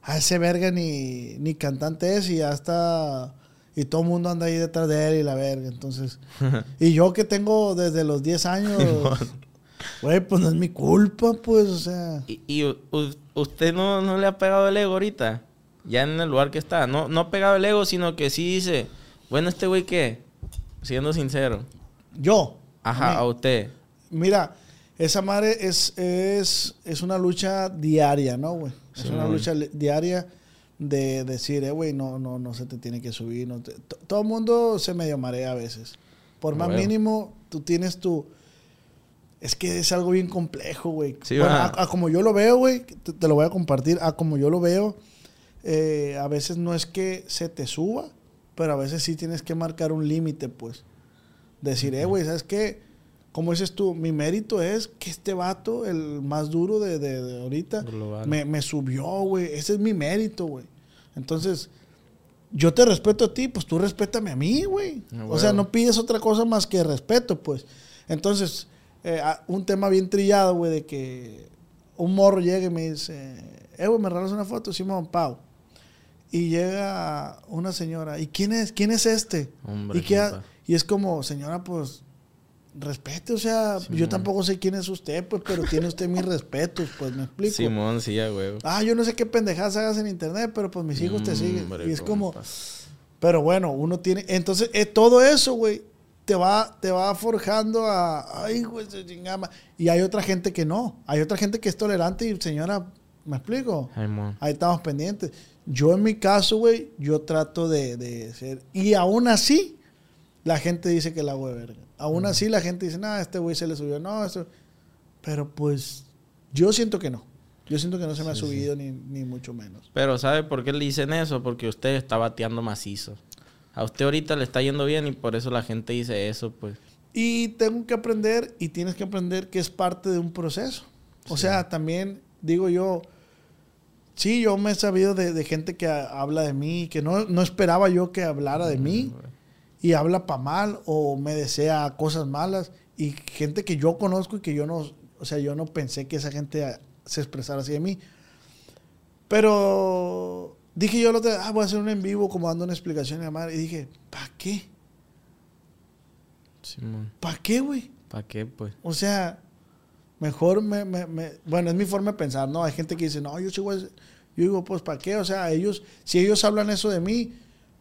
a ese verga ni, ni cantante es y ya está... Y todo el mundo anda ahí detrás de él y la verga. Entonces... y yo que tengo desde los 10 años... Güey, pues no es mi culpa, pues, o sea... y y usted no, no le ha pegado el ego ahorita, ya en el lugar que está. No, no ha pegado el ego, sino que sí dice, bueno, este güey qué, siendo sincero. Yo. Ajá, a usted. Mira, esa madre es, es, es una lucha diaria, ¿no, güey? Es Sí, una güey. lucha diaria de decir, eh, güey, no, no, no se te tiene que subir. No te- to- todo el mundo se medio marea a veces. Por más mínimo, tú tienes tu... Es que es algo bien complejo, güey. Sí, bueno, a, a como yo lo veo, güey, te, te lo voy a compartir. A como yo lo veo, eh, a veces no es que se te suba, pero a veces sí tienes que marcar un límite, pues. Decir, eh, güey, ¿sabes qué? Como dices tú, mi mérito es que este vato, el más duro de, de- de ahorita, me, me subió, güey. Ese es mi mérito, güey. Entonces, yo te respeto a ti, pues tú respétame a mí, güey. Ah, O sea, no pides otra cosa más que respeto, pues. Entonces, eh, a- un tema bien trillado, güey, de que un morro llega y me dice, eh, güey, ¿me regalas una foto? Simón, Pau. Y llega una señora, ¿y quién es? ¿Quién es este? Hombre, y, qué ha- compa. y es como, señora, pues, respete, o sea, yo tampoco sé quién es usted, pues, pero tiene usted mis respetos, pues, me explico. Simón, sí, a huevo. Ah, yo no sé qué pendejadas hagas en internet, pero pues mis hijos te siguen. Y es como, pero bueno, uno tiene. Entonces, eh, todo eso, güey, te va, te va forjando a. Ay, güey, se chingama. Y hay otra gente que no. Hay otra gente que es tolerante y, señora, ¿me explico? Ay. Ahí estamos pendientes. Yo, en mi caso, güey, yo trato de, de ser. Y aún así, la gente dice que la hago de verga. Aún así, la gente dice, no, este güey se le subió. No, esto. Pero pues, yo siento que no. Yo siento que no se me ha subido ni, ni mucho menos. Pero ¿sabe por qué le dicen eso? Porque usted está bateando macizo. A usted ahorita le está yendo bien y por eso la gente dice eso, pues. Y tengo que aprender y tienes que aprender que es parte de un proceso. O sea, también digo yo, sí, yo me he sabido de, de gente que ha- habla de mí, que no, no esperaba yo que hablara de mí y habla para mal o me desea cosas malas y gente que yo conozco y que yo no, o sea, yo no pensé que esa gente se expresara así de mí. Pero dije yo, día, ah, voy a hacer un en vivo como dando una explicación la madre y dije, ¿para qué? Simón. ¿Para qué, güey? ¿Para qué, pues? O sea, mejor me, me- me- Bueno, es mi forma de pensar, ¿no? Hay gente que dice, no, yo a- Yo digo, pues, ¿para qué? O sea, ellos... Si ellos hablan eso de mí,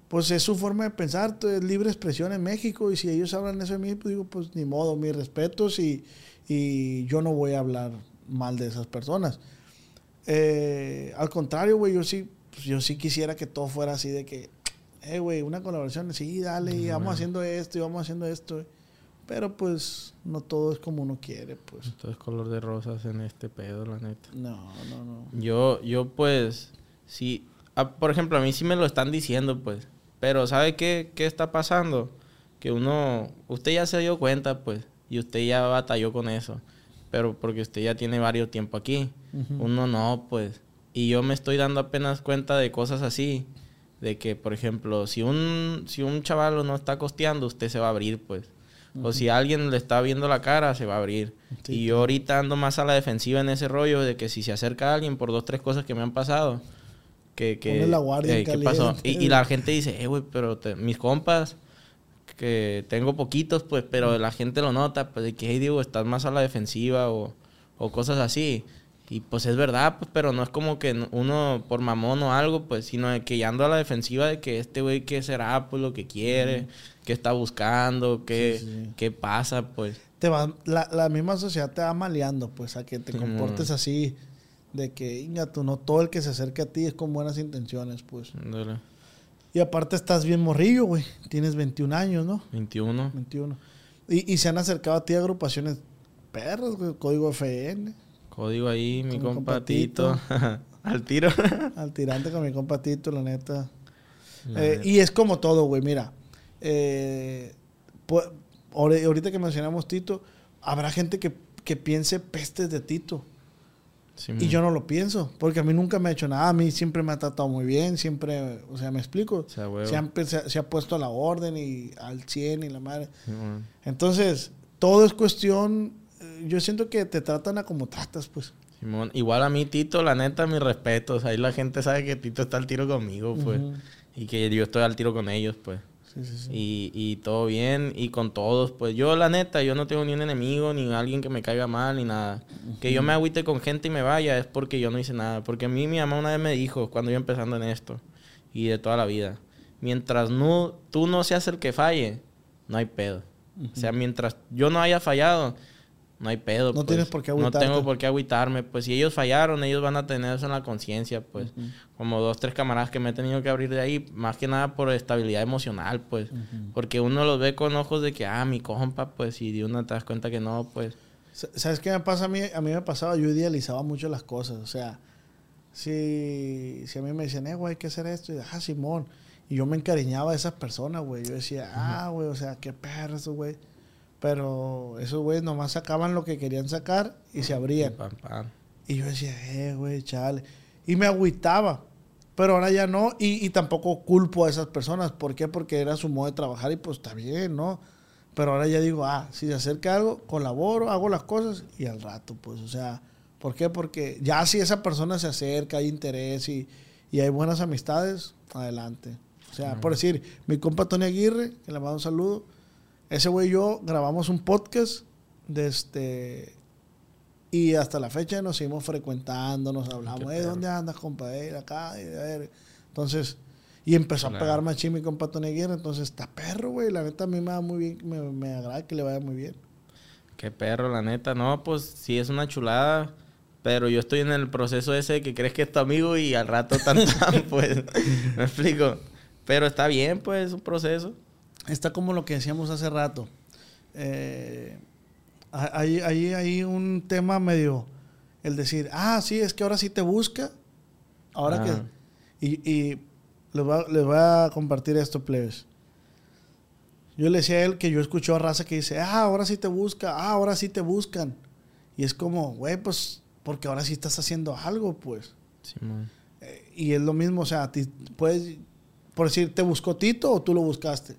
pues es su forma de pensar. Es libre expresión en México. Y si ellos hablan eso de mí, pues digo, pues, ni modo. Mis respetos y, y yo no voy a hablar mal de esas personas. Eh, al contrario, güey, yo sí... pues, yo sí quisiera que todo fuera así de que... Eh, güey, una colaboración. Sí, dale. y vamos haciendo esto y vamos haciendo esto. Pero pues no todo es como uno quiere, pues. Entonces color de rosas en este pedo, la neta. No, no, no. Yo, yo pues, sí, ah, por ejemplo, a mí sí me lo están diciendo, pues. Pero ¿sabe qué, qué está pasando? Que uno, usted ya se dio cuenta, pues, y usted ya batalló con eso. Pero porque usted ya tiene varios tiempo aquí. Uno no, pues. Y yo me estoy dando apenas cuenta de cosas así. De que, por ejemplo, si un, si un chaval no está costeando, usted se va a abrir, pues. O si alguien le está viendo la cara, se va a abrir. Sí, y yo ahorita ando más a la defensiva en ese rollo de que si se acerca alguien por dos, tres cosas que me han pasado, que... que la guardia eh, ¿qué pasó? Y, y la gente dice, eh, güey, pero te- mis compas, que tengo poquitos, pues, pero la gente lo nota, pues, de que, hey, digo, estás más a la defensiva o, o cosas así. Y pues es verdad, pues, pero no es como que uno por mamón o algo, pues, sino de que ya ando a la defensiva de que este güey qué será, pues, lo que quiere, qué está buscando, qué, Sí, sí. qué pasa, pues. Te va, la, la misma sociedad te va maleando, pues, a que te Sí, comportes así. De que, inga, tú no todo el que se acerque a ti es con buenas intenciones, pues. Ándale. Y aparte estás bien morrillo, güey. Tienes 21 años, ¿no? 21. 21. Y, y se han acercado a ti agrupaciones perras, güey. Código FN. Código ahí, mi Con mi compa compa Tito. Al tiro. Al tirante con mi compa Tito, la neta. La Eh, neta. y es como todo, güey. Mira, eh, ahorita que mencionamos Tito, habrá gente que, que piense pestes de Tito. Y yo no lo pienso, porque a mí nunca me ha hecho nada. A mí siempre me ha tratado muy bien, siempre, o sea, me explico. O sea, huevo. Se, han- se, se ha puesto a la orden y al 100 y la madre. Entonces, todo es cuestión. Yo siento que te tratan a como tratas, pues. Simón. Igual a mí, Tito, la neta, mis respetos. Ahí la gente sabe que Tito está al tiro conmigo, pues. Y que yo estoy al tiro con ellos, pues. Sí, sí, sí. Y, y todo bien, y con todos, pues yo la neta, yo no tengo ni un enemigo, ni alguien que me caiga mal, ni nada. Que yo me agüite con gente y me vaya es porque yo no hice nada. Porque a mí mi mamá una vez me dijo, cuando yo empezando en esto, y de toda la vida, mientras no, tú no seas el que falle, no hay pedo. O sea, mientras yo no haya fallado, no hay pedo. No pues. tienes por qué No agüitarte. tengo por qué agüitarme. Pues si ellos fallaron, ellos van a tener eso en la conciencia, pues. Como dos, tres camaradas que me he tenido que abrir de ahí, más que nada por estabilidad emocional, pues. Porque uno los ve con ojos de que, ah, mi compa, pues, y de una te das cuenta que no, pues. Sa- ¿Sabes qué me pasa a mí? A mí me pasaba, yo idealizaba mucho las cosas. O sea, si, si a mí me decían, eh, güey, hay que hacer esto, y ah, Simón. Y yo me encariñaba de esas personas, güey. Yo decía, ah, güey, o sea, qué perro esos güey. Pero esos güeyes nomás sacaban lo que querían sacar y se abrían. Y yo decía, eh, güey, chale. Y me agüitaba. Pero ahora ya no. Y, y tampoco culpo a esas personas. ¿Por qué? Porque era su modo de trabajar y pues está bien, ¿no? Pero ahora ya digo, ah, si se acerca algo, colaboro, hago las cosas y al rato, pues, o sea, ¿por qué? Porque ya si esa persona se acerca, hay interés y, y hay buenas amistades, adelante. O sea, por decir, mi compa Tony Aguirre, que le mando un saludo, ese güey y yo grabamos un podcast de este y hasta la fecha nos seguimos frecuentando, nos hablamos, eh, ¿dónde andas, compa? Eh, acá, eh, a ver. Entonces, y empezó a pegar más mi compa Tony Aguirre, entonces está perro, güey, la neta a mí me va muy bien, me, me agrada que le vaya muy bien. Qué perro, la neta, no, pues sí es una chulada. Pero yo estoy en el proceso ese de que crees que es tu amigo y al rato tan tan, pues. Me explico. Pero está bien, pues, es un proceso. Está como lo que decíamos hace rato. Eh, hay, hay, hay, un tema medio. El decir, ah, sí, es que ahora sí te busca. Ahora que. Y, y les, voy a, les voy a compartir esto, plebes. Yo le decía a él que yo escucho a raza que dice, ah, ahora sí te busca, ah, ahora sí te buscan. Y es como, güey, pues porque ahora sí estás haciendo algo, pues. Sí, eh, y es lo mismo, o sea, puedes, por decir, ¿te buscó Tito o tú lo buscaste?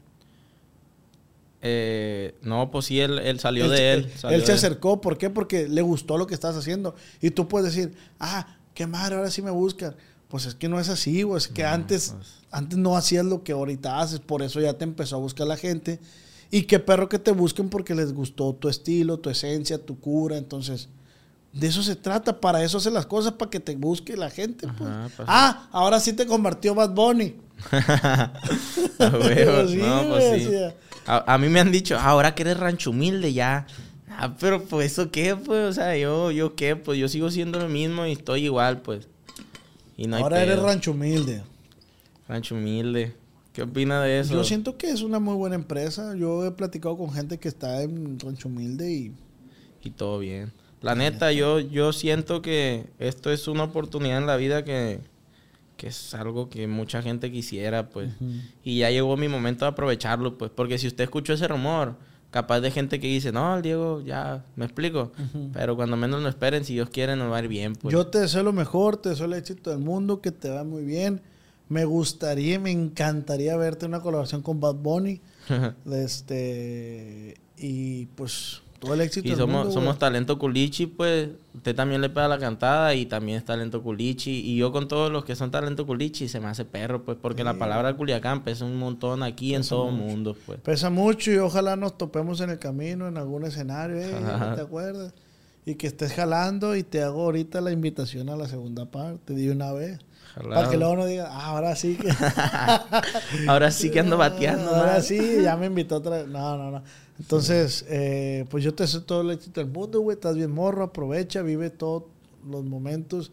Eh, no, pues sí, él, salió de él. él se acercó, ¿por qué? Porque le gustó lo que estás haciendo. Y tú puedes decir, ah, qué madre, ahora sí me buscan. Pues es que no es así, güey. Es que antes, pues. antes no hacías lo que ahorita haces, por eso ya te empezó a buscar la gente. Y qué perro que te busquen porque les gustó tu estilo, tu esencia, tu cura. Entonces, de eso se trata, para eso hacen las cosas, para que te busque la gente. Pues. pues ah, ahora sí te convirtió Bad Bunny. pues a, mí me han dicho, ah, ahora que eres rancho humilde ya. Ah, pero pues eso qué, pues, o sea, yo, yo qué, pues yo sigo siendo lo mismo y estoy igual, pues. Y no ahora eres rancho humilde. Rancho humilde. ¿Qué opina de eso? Yo siento que es una muy buena empresa. Yo he platicado con gente que está en rancho humilde y... Y todo bien. La neta, yo, yo siento que esto es una oportunidad en la vida que, es algo que mucha gente quisiera, pues. Y ya llegó mi momento de aprovecharlo, pues. Porque si usted escuchó ese rumor, capaz de gente que dice, no, el Diego, ya, me explico. Pero cuando menos lo esperen, si Dios quiere, nos va a ir bien, pues. Yo te deseo lo mejor, te deseo el éxito del mundo, que te va muy bien. Me gustaría, me encantaría verte en una colaboración con Bad Bunny. este, y pues todo el éxito. Y somos, somos talento culichi, pues usted también le pega la cantada y también es talento culichi. Y yo con todos los que son talento culichi se me hace perro, pues porque la palabra Culiacán pesa un montón aquí en todo el mundo, pues. Pesa mucho y ojalá nos topemos en el camino, en algún escenario, ¿eh? ¿te acuerdas? Y que estés jalando y te hago ahorita la invitación a la segunda parte de una vez. Para que luego no diga, ah, ahora sí que. ahora sí que ando bateando. Ahora sí, ya me invitó otra vez. No, no, no. Entonces, eh, pues yo te deseo todo el éxito del mundo, güey. Estás bien morro, aprovecha, vive todos los momentos.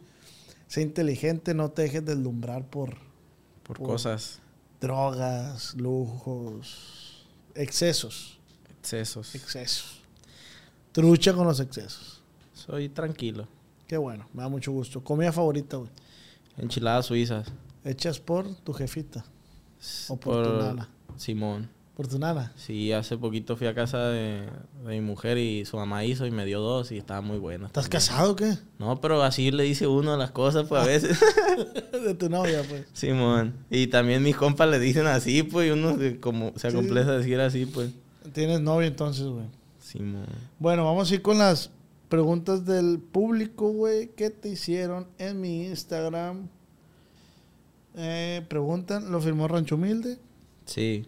Sé inteligente, no te dejes deslumbrar por, por, cosas. Drogas, lujos, excesos. Excesos. Excesos. Trucha con los excesos. Soy tranquilo. Qué bueno, me da mucho gusto. Comida favorita, güey. Enchiladas suizas. Hechas por tu jefita. O por, tu nana. Simón. ¿Por tu nana? Sí, hace poquito fui a casa de, mi mujer y su mamá hizo y me dio dos y estaba muy buena. ¿Estás casado o qué? No, pero así le dice uno las cosas, pues a veces. de tu novia, pues. Simón. Y también mis compas le dicen así, pues, y uno como se acompleja a decir así, pues. Tienes novia entonces, güey. Simón. Bueno, vamos a ir con las preguntas del público, güey. ¿Qué te hicieron en mi Instagram? Eh, preguntan, ¿lo firmó Rancho Humilde? Sí.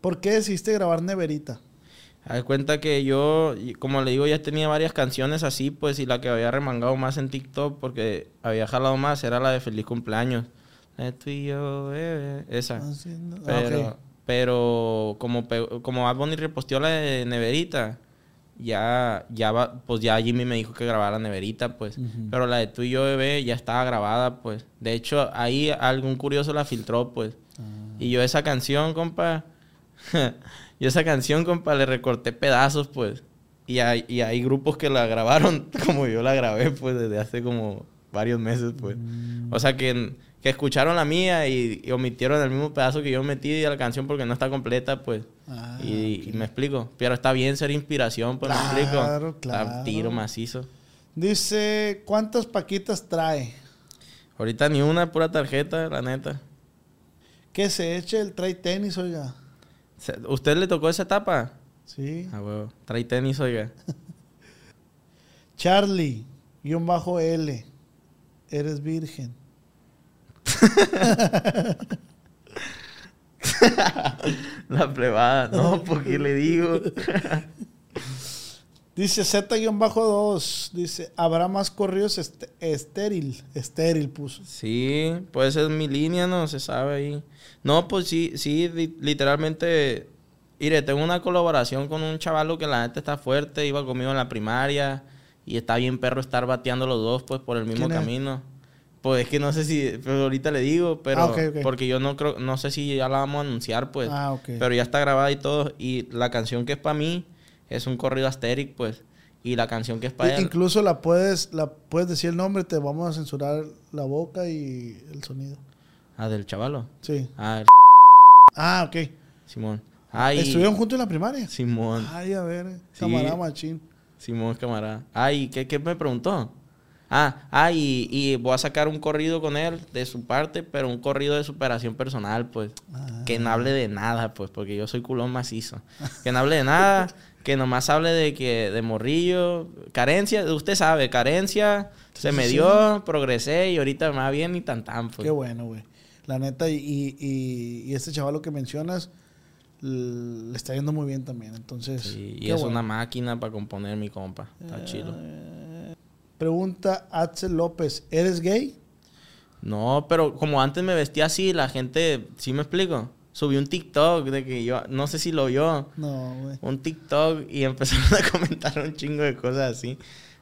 ¿Por qué decidiste grabar Neverita? Haz cuenta que yo, como le digo, ya tenía varias canciones así, pues, y la que había remangado más en TikTok, porque había jalado más, era la de Feliz Cumpleaños. tú y yo, bebé. Esa. Ah, pero, pero como, como Bad Bunny reposteó la de Neverita, ya, ya pues ya Jimmy me dijo que grabara Neverita, pues. Pero la de tú y yo, bebé, ya estaba grabada, pues. De hecho, ahí algún curioso la filtró, pues. Ah. Y yo esa canción, compa, yo esa canción, compa, le recorté pedazos, pues. Y hay, y hay grupos que la grabaron como yo la grabé, pues, desde hace como varios meses, pues. O sea, que, que escucharon la mía y, omitieron el mismo pedazo que yo metí de la canción porque no está completa, pues. Ah, y, me explico. Pero está bien ser inspiración, pues, me explico. Claro. tiro macizo. Dice, ¿cuántas paquitas trae? Ahorita ni una, pura tarjeta, la neta. Que se eche el trae tenis, oiga. ¿Usted le tocó esa etapa? Sí. Ah, huevo. Trae tenis, oiga. Charlie, guion bajo L. Eres virgen. La plebada. No, porque le digo. Dice Z-2. Dice, habrá más corridos est- estéril. Estéril puso. Sí, pues es mi línea, ¿no? Se sabe ahí. No, pues sí, sí, li- literalmente. Mire, tengo una colaboración con un chavalo que la neta está fuerte, iba conmigo en la primaria y está bien perro estar bateando los dos, pues, por el mismo camino. Pues es que no sé si, pero ahorita le digo, pero Ah, porque yo no creo, no sé si ya la vamos a anunciar, pues. Ah, ok. Pero ya está grabada y todo. Y la canción que es para mí es un corrido asteric, pues. Y la canción que es para él. Incluso la puedes, la puedes decir el nombre, te vamos a censurar la boca y el sonido. Ah, del chavalo. Sí. Ah, el Ah, ok. Simón. ¿Estuvieron juntos en la primaria? Simón. Ay, a ver, Sí. camarada machín. Simón, camarada. Ay, ¿qué, qué me preguntó? Ah, ah y, y voy a sacar un corrido con él de su parte, pero un corrido de superación personal, pues. Ah. Que no hable de nada, pues, porque yo soy culón macizo. Que no hable de nada, que nomás hable de que de morrillo, carencia, usted sabe, carencia, se me sí, dio, progresé y ahorita va bien y tan tan, pues. Qué bueno, güey. La neta, y, y, y- este chaval que mencionas, le está yendo muy bien también. Entonces, Sí, y es bueno. una máquina para componer mi compa. Eh, Está chido. Pregunta Axel López, ¿eres gay? No, pero como antes me vestía así, la gente, ¿sí me explico? Subí un TikTok de que yo, no sé si lo vio, No, güey. un TikTok y empezaron a comentar un chingo de cosas así.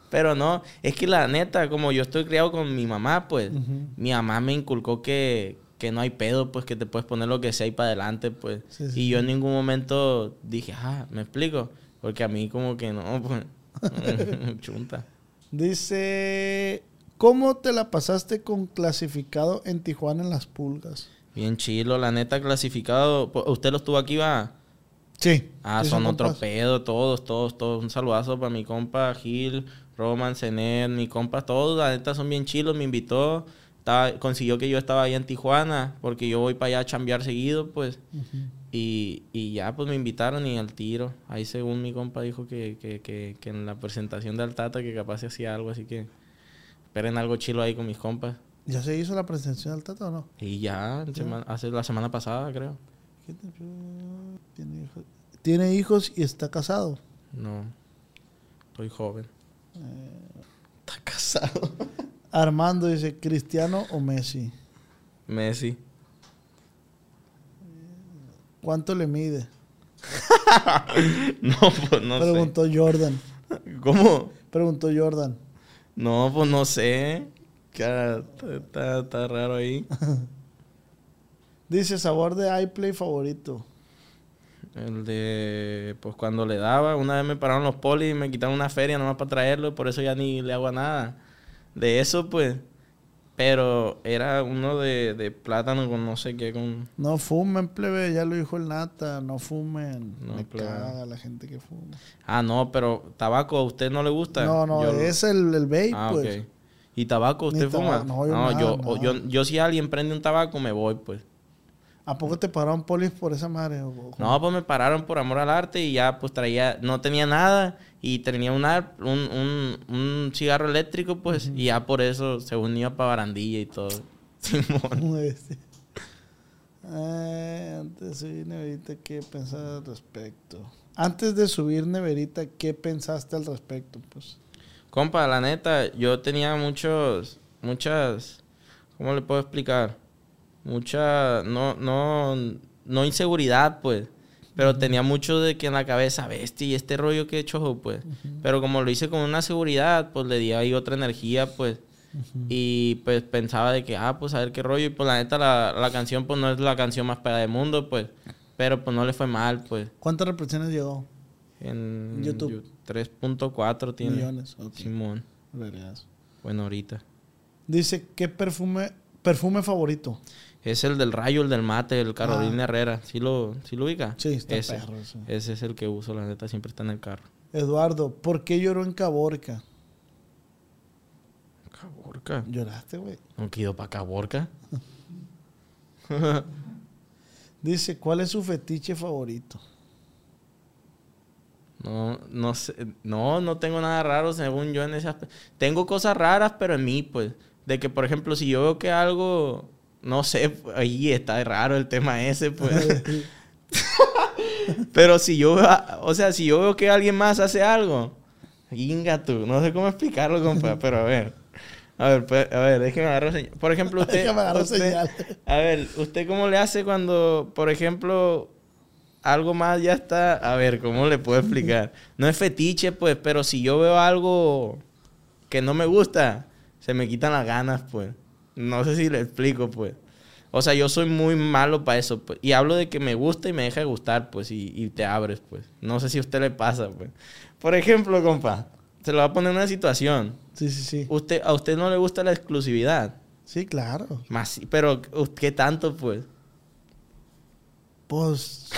Pero no, es que la neta, como yo estoy criado con mi mamá, pues, mi mamá me inculcó que, que no hay pedo, pues, que te puedes poner lo que sea y para adelante, pues. Sí, sí, y yo en ningún momento dije, ah, ¿me explico? Porque a mí como que no, pues, chunta. Dice, ¿cómo te la pasaste con clasificado en Tijuana en las pulgas? Bien chilo, la neta clasificado. ¿Usted lo estuvo aquí, va? Sí. Ah, sí son otro pedo, todos, todos, todos. Un saludazo para mi compa Gil, Roman, Zenet, mi compa, todos, la neta son bien chilos, me invitó. Estaba- consiguió que yo estaba ahí en Tijuana, porque yo voy para allá a chambear seguido, pues. Y, y ya, pues me invitaron y al tiro. Ahí según mi compa dijo que, que, que, que en la presentación de Altata que capaz se hacía algo, así que esperen algo chilo ahí con mis compas. ¿Ya se hizo la presentación del Tata o no? Y ya, hace la semana pasada, creo. ¿Qué te- Tiene hijos. Tiene hijos y está casado. No, estoy joven. Eh. Está casado. Armando dice, ¿Cristiano o Messi? Messi. ¿Cuánto le mide? No, pues no Preguntó Jordan. sé. ¿Cómo? Preguntó Jordan. No, pues no sé. Cara, está, está- raro ahí. Dice, sabor de iPlay favorito. El de, pues cuando le daba, una vez me pararon los polis y me quitaron una feria nomás para traerlo, por eso ya ni le hago nada. De eso, pues. Pero era uno de, de plátano con no sé qué, con... No fumen, plebe, ya lo dijo el Nata, no fumen. No, Me caga la gente que fuma. Ah, no, pero tabaco, ¿a usted no le gusta? No, no, Yo lo- es el, el vape, Ah, pues. ¿Y tabaco Ni usted fuma? tabaco, no, yo nada, yo, nada. o yo, yo si alguien prende un tabaco me voy, pues. ¿A poco te pararon polis por esa madre? o- No, pues me pararon por amor al arte y ya pues traía, no tenía nada y tenía un, un, un, un cigarro eléctrico, pues, y ya por eso se unía para barandilla y todo. Simón. Este. Eh, antes de subir Neverita, ¿qué pensas al respecto? Antes de subir Neverita, ¿qué pensaste al respecto? Pues, Compa, la neta, yo tenía muchos, muchas, ¿cómo le puedo explicar? Mucha, no, no, no inseguridad, pues. Pero tenía mucho de que en la cabeza, bestia, y este rollo que he hecho, pues. Pero como lo hice con una seguridad, pues le di ahí otra energía, pues. Y pues pensaba de que, ah, pues a ver qué rollo. Y pues la neta, la, la canción, pues no es la canción más pegada del mundo, pues. Pero pues no le fue mal, pues. ¿Cuántas reproducciones llegó? En YouTube. Yu- 3.4 tiene. Millones. ok. Simón. Bueno, ahorita. Dice, ¿qué perfume, perfume favorito? Es el del rayo, el del mate, el Carolina Ah. Herrera. ¿Sí lo, sí lo ubica? Sí, está ese. perro ese. Ese es el que uso, la neta, siempre está en el carro. Eduardo, ¿por qué lloró en Caborca? Caborca. ¿Lloraste, güey? ¿No quedó para Caborca? Dice, ¿cuál es su fetiche favorito? No, no sé, no, no tengo nada raro según yo en ese aspecto. Tengo cosas raras, pero en mí, pues. De que, por ejemplo, si yo veo que algo, no sé, ahí está raro el tema ese, pues. pero si yo, o sea, si yo veo que alguien más hace algo, Inga tú, no sé cómo explicarlo, compa, pero a ver. A ver, pues, a ver, déjeme agarrar señal. Por ejemplo, usted, usted A ver, ¿usted cómo le hace cuando, por ejemplo, algo más ya está. A ver, ¿cómo le puedo explicar? No es fetiche, pues, pero si yo veo algo que no me gusta, se me quitan las ganas, pues. No sé si le explico, pues. O sea, yo soy muy malo para eso, pues. Y hablo de que me gusta y me deja de gustar, pues, y, te abres, pues. No sé si a usted le pasa, pues. Por ejemplo, compa, se lo va a poner en una situación. Sí, sí, sí. Usted, a usted no le gusta la exclusividad. Sí, claro. Más, pero ¿qué tanto, pues? Pues.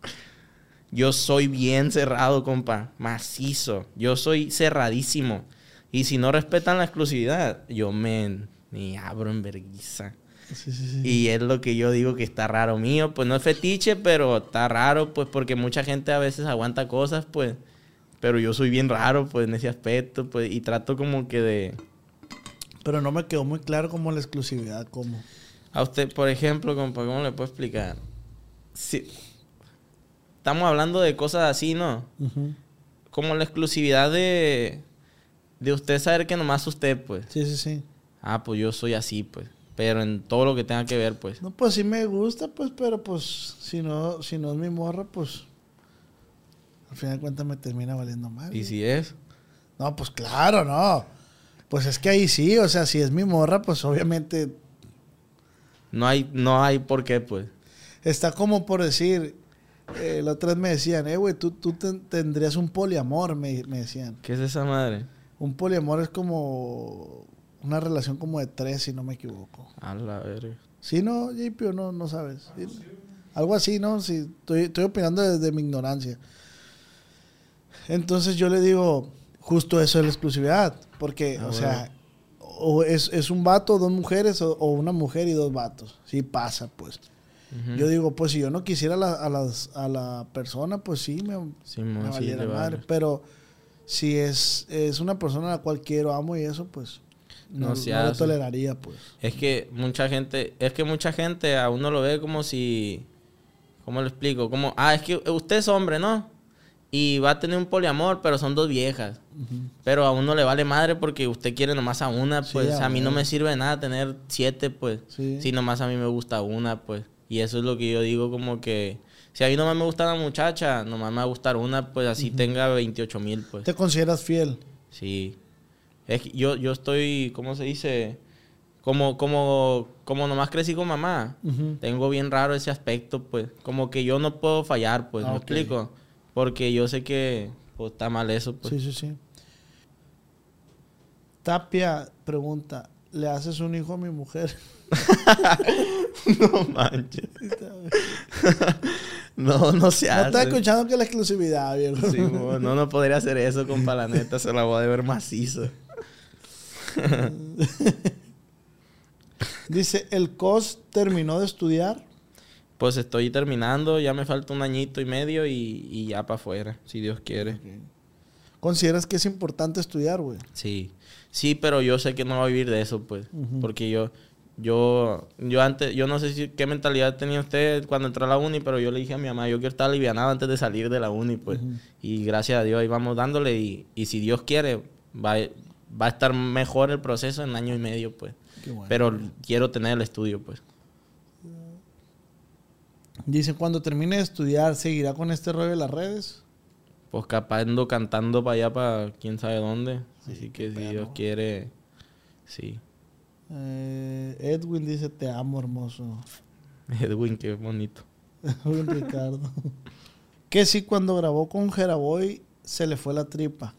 yo soy bien cerrado, compa. Macizo. Yo soy cerradísimo. Y si no respetan la exclusividad, yo me, me abro en vergüenza. Sí, sí, sí. Y es lo que yo digo que está raro mío. Pues no es fetiche, pero está raro, pues porque mucha gente a veces aguanta cosas, pues. Pero yo soy bien raro, pues, en ese aspecto, pues. Y trato como que de... Pero no me quedó muy claro como la exclusividad, ¿cómo? A usted, por ejemplo, compa, ¿cómo le puedo explicar? Sí. Estamos hablando de cosas así, ¿no? Como la exclusividad de, de usted saber que nomás usted, pues. Sí, sí, sí. Ah, pues yo soy así, pues. Pero en todo lo que tenga que ver, pues. No, pues sí me gusta, pues, pero pues si no, si no es mi morra, pues al final de cuentas me termina valiendo mal. ¿Y si es? No, pues claro, no. Pues es que ahí sí, o sea, si es mi morra, pues obviamente. No hay, no hay por qué, pues está como por decir, eh, la otra vez me decían, eh, güey, tú, tú tendrías un poliamor, me, decían. ¿Qué es esa madre? Un poliamor es como una relación como de tres, si no me equivoco. A la verga. ¿Sí, no, JP, o no, no sabes? Algo así, ¿no? Sí, estoy, estoy opinando desde mi ignorancia. Entonces yo le digo, justo eso es la exclusividad. Porque, ah, o sea, o es, es, un vato, dos mujeres, o, o, una mujer y dos vatos. Sí pasa, pues. Yo digo, pues si yo no quisiera a, las, a la persona, pues sí, me, me valiera madre. Pero si es, es una persona a la cual quiero, amo y eso, pues no, no, lo toleraría, pues. Es que mucha gente, es que mucha gente a uno lo ve como si, ¿cómo lo explico? Como, ah, es que usted es hombre, ¿no? Y va a tener un poliamor, pero son dos viejas. Pero a uno le vale madre porque usted quiere nomás a una, pues a, mí no me sirve de nada tener siete, pues. Si nomás a mí me gusta una, pues. Y eso es lo que yo digo como que... Si a mí nomás me gusta una muchacha, nomás me va a gustar una, pues así tenga 28 mil, pues. ¿Te consideras fiel? Sí. Es que yo, yo estoy, ¿cómo se dice? Como, como, como nomás crecí con mamá. Tengo bien raro ese aspecto, pues. Como que yo no puedo fallar, pues. ¿Me explico? Porque yo sé que pues, está mal eso, pues. Sí, sí, sí. Tapia pregunta, ¿le haces un hijo a mi mujer? no manches. no, no se hace. No está escuchando que la exclusividad, viejo. Sí, no, no podría hacer eso con Palaneta, se la voy a ver macizo. Dice, ¿el COS terminó de estudiar? Pues estoy terminando, ya me falta un añito y medio y, ya para afuera, si Dios quiere. ¿Consideras que es importante estudiar, güey? Sí, sí, pero yo sé que no voy a vivir de eso, pues, porque yo, yo, yo antes, yo no sé si, qué mentalidad tenía usted cuando entró a la uni, pero yo le dije a mi mamá, yo quiero estar alivianado antes de salir de la uni, pues. Y gracias a Dios ahí vamos dándole y, y si Dios quiere, va, va, a estar mejor el proceso en año y medio, pues. pero quiero tener el estudio, pues. Dice, cuando termine de estudiar, ¿seguirá con este rollo de las redes? Pues capaz ando cantando para allá, para quién sabe dónde. Así que si Dios quiere, sí. Eh, Edwin dice, te amo, hermoso. Edwin, qué bonito. Edwin Ricardo. que si cuando grabó con Jeraboy se le fue la tripa.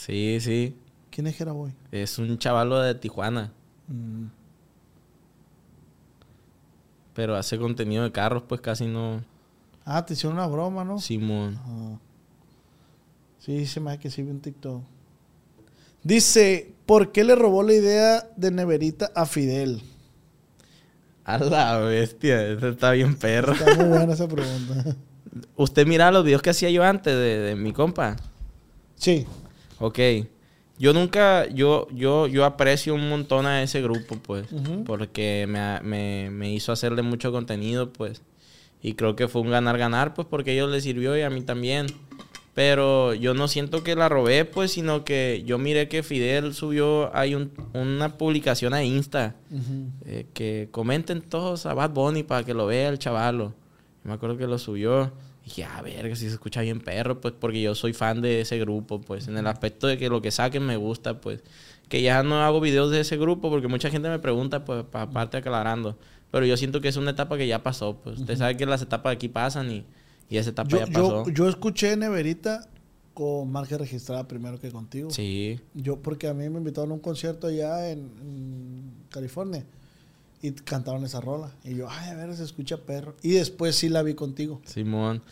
Sí, sí. ¿Quién es Jeraboy? Es un chavalo de Tijuana. Mm. Pero hace contenido de carros, pues casi no. Ah, te hicieron una broma, ¿no? Simón. Ah. Sí, se me hace que sí vi un TikTok. Dice, ¿por qué le robó la idea de Neverita a Fidel? A la bestia, esa está bien perro. Está muy buena esa pregunta. ¿Usted mira los videos que hacía yo antes de, de mi compa? Sí. Ok. Yo nunca, yo, yo, yo aprecio un montón a ese grupo, pues. Porque me, me, me hizo hacerle mucho contenido, pues. Y creo que fue un ganar-ganar, pues, porque a ellos les sirvió y a mí también. Pero yo no siento que la robé, pues, sino que yo miré que Fidel subió, hay un- una publicación a Insta, eh, que comenten todos a Bad Bunny para que lo vea el chavalo. Me acuerdo que lo subió. Dije, a ver, si se escucha bien perro, pues porque yo soy fan de ese grupo, pues en el aspecto de que lo que saquen me gusta, pues. Que ya no hago videos de ese grupo porque mucha gente me pregunta, pues, pa- aparte aclarando. Pero yo siento que es una etapa que ya pasó, pues. Usted sabe que las etapas aquí pasan y, y esa etapa Yo, ya pasó. yo, yo escuché Neverita con marca registrada primero que contigo. Sí, Yo, porque a mí me invitaron a un concierto allá en, en California y cantaron esa rola. Y yo, ay, a ver, se escucha perro. Y después sí la vi contigo. Simón.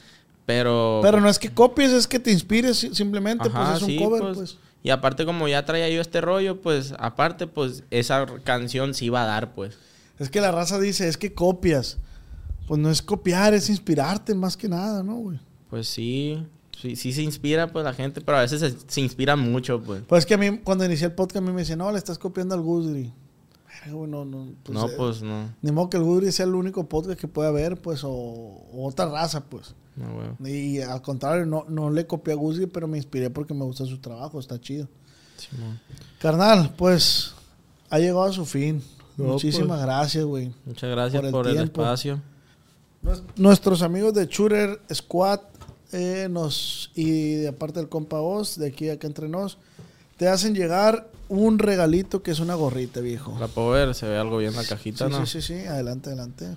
Pero. Pero no es que copies, es que te inspires si- simplemente, Ajá, pues es un sí, cover, pues. pues. Y aparte, como ya traía yo este rollo, pues, aparte, pues, esa canción sí iba a dar, pues. Es que la raza dice, es que copias. Pues no es copiar, es inspirarte más que nada, ¿no, güey? Pues sí, sí, sí se inspira, pues, la gente, pero a veces se, se inspira mucho, pues. Pues es que a mí, cuando inicié el podcast, a mí me decían, no, le estás copiando al Guzri. Güey, no, no, eh, pues, no. Ni modo que el Guzri sea el único podcast que puede haber, pues, o, o otra raza, pues. No, güey. Y al contrario, no, no le copié a Guzri, pero me inspiré porque me gusta su trabajo, está chido. Carnal, pues, ha llegado a su fin. No, Muchísimas pues. gracias, güey. Muchas gracias Por por el espacio. Nues- Nuestros amigos de Shooter Squad eh, nos y de aparte del compa Oz, de aquí a acá entre nos, te hacen llegar un regalito que es una gorrita, viejo. La puedo ver, se ve algo bien la cajita, Sí, ¿no? sí, sí, sí, adelante, adelante.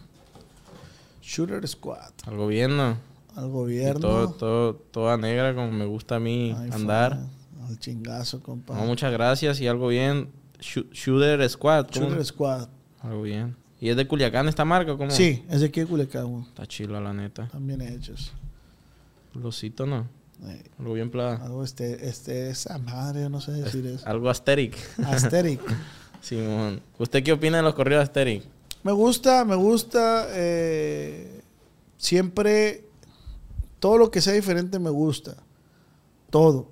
Shooter Squad, Algo bien, ¿no? al Y gobierno. todo, todo, toda negra, como me gusta a mí Ay, andar. Al chingazo, compa. No, muchas gracias y algo bien. Shooter Squad, ¿cómo? Shooter Squad. Algo bien. ¿Y es de Culiacán esta marca? ¿Cómo? Sí, es de aquí de Culiacán, güey. Está chila, la neta. Están bien hechos. Losito, ¿no? Eh, Algo bien plada. algo este, este, esa madre, no sé decir eso. Algo asteric. Aesthetic. Simón. ¿Usted qué opina de los corridos asteric? Me gusta, me gusta. eh, siempre, todo lo que sea diferente me gusta. Todo.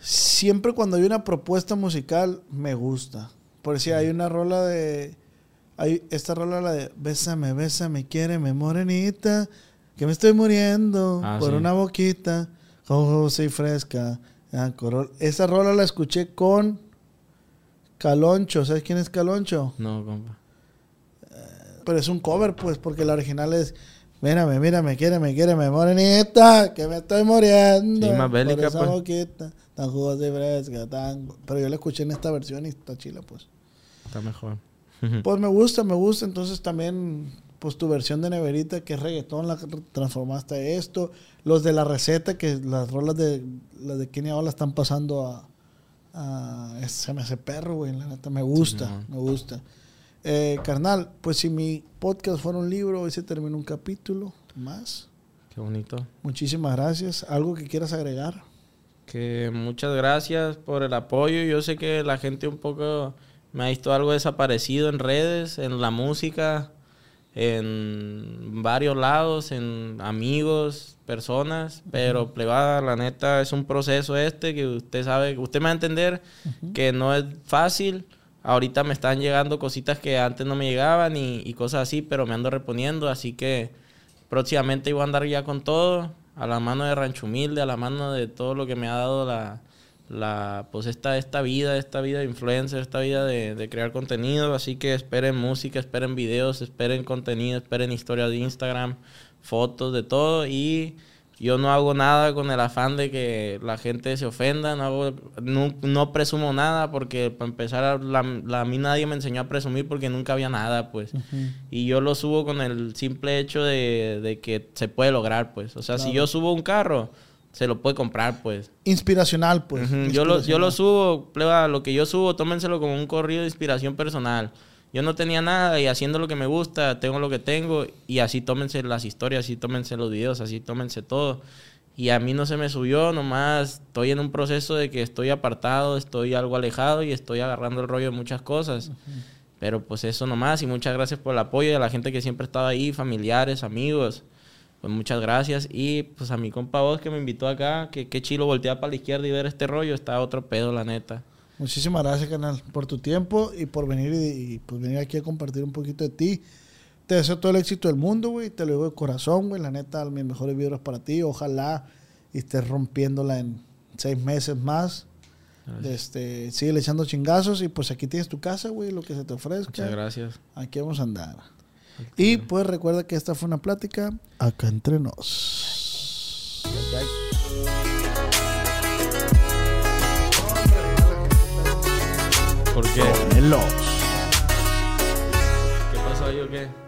Siempre cuando hay una propuesta musical, me gusta. Por decir, hay una rola de... Hay esta rola, la de Bésame, bésame, quiéreme, morenita, que me estoy muriendo Ah, por sí. una boquita, jugosa y fresca. ah, Esa rola la escuché con Caloncho. ¿Sabes quién es Caloncho? No, compa. Pero es un cover, pues, porque la original es Mírame, mírame, quiéreme, quiéreme, morenita, que me estoy muriendo. Sí, más por esa pues. boquita, tan jugosa y fresca, tan... Pero yo la escuché en esta versión y está chila, pues. Está mejor. Pues me gusta, me gusta. Entonces también, pues tu versión de Neverita, que es reggaetón, la transformaste a esto. Los de la receta, que las rolas de las de Kenia ahora están pasando a... a se me hace perro, güey, la neta. Me gusta, me gusta. Eh, carnal, pues si mi podcast fuera un libro, hoy se termina un capítulo más. Qué bonito. Muchísimas gracias. ¿Algo que quieras agregar? Que muchas gracias por el apoyo. Yo sé que la gente un poco me ha visto algo desaparecido en redes, en la música, en varios lados, en amigos, personas, pero plebada, la neta es un proceso este que usted sabe, usted me va a entender que no es fácil. Ahorita me están llegando cositas que antes no me llegaban y, y cosas así, pero me ando reponiendo, así que próximamente iba a andar ya con todo, a la mano de Rancho Humilde, a la mano de todo lo que me ha dado la, la pues esta, esta vida, esta vida de influencer, esta vida de, de crear contenido, así que esperen música, esperen videos, esperen contenido, esperen historias de Instagram, fotos, de todo. Y yo no hago nada con el afán de que la gente se ofenda, no, hago, no, no presumo nada porque para empezar la, la- a mí nadie me enseñó a presumir porque nunca había nada pues. Y yo lo subo con el simple hecho de, de que se puede lograr, pues. O sea, si yo subo un carro, se lo puede comprar, pues. Inspiracional, pues. Yo, lo, yo lo subo, pleba, lo que yo subo, tómenselo como un corrido de inspiración personal. Yo no tenía nada y haciendo lo que me gusta, tengo lo que tengo y así tómense las historias, así tómense los videos, así tómense todo. Y a mí no se me subió, nomás estoy en un proceso de que estoy apartado, estoy algo alejado y estoy agarrando el rollo de muchas cosas. Pero pues eso nomás y muchas gracias por el apoyo y a la gente que siempre ha estado ahí, familiares, amigos. Pues muchas gracias. Y pues a mi compa vos que me invitó acá, que qué chilo voltear para la izquierda y ver este rollo, está otro pedo, la neta. Muchísimas gracias, canal, por tu tiempo y por venir y, pues venir aquí a compartir un poquito de ti. Te deseo todo el éxito del mundo, güey. Te lo digo de corazón, güey. La neta, mis mejores vibras para ti. Ojalá estés rompiéndola en seis meses más. Este, sigue echando chingazos y pues aquí tienes tu casa, güey, lo que se te ofrezca. Muchas gracias. Aquí vamos a andar. Y pues recuerda que esta fue una plática acá entre nos. ¿Por qué? ¿Qué pasó yo qué?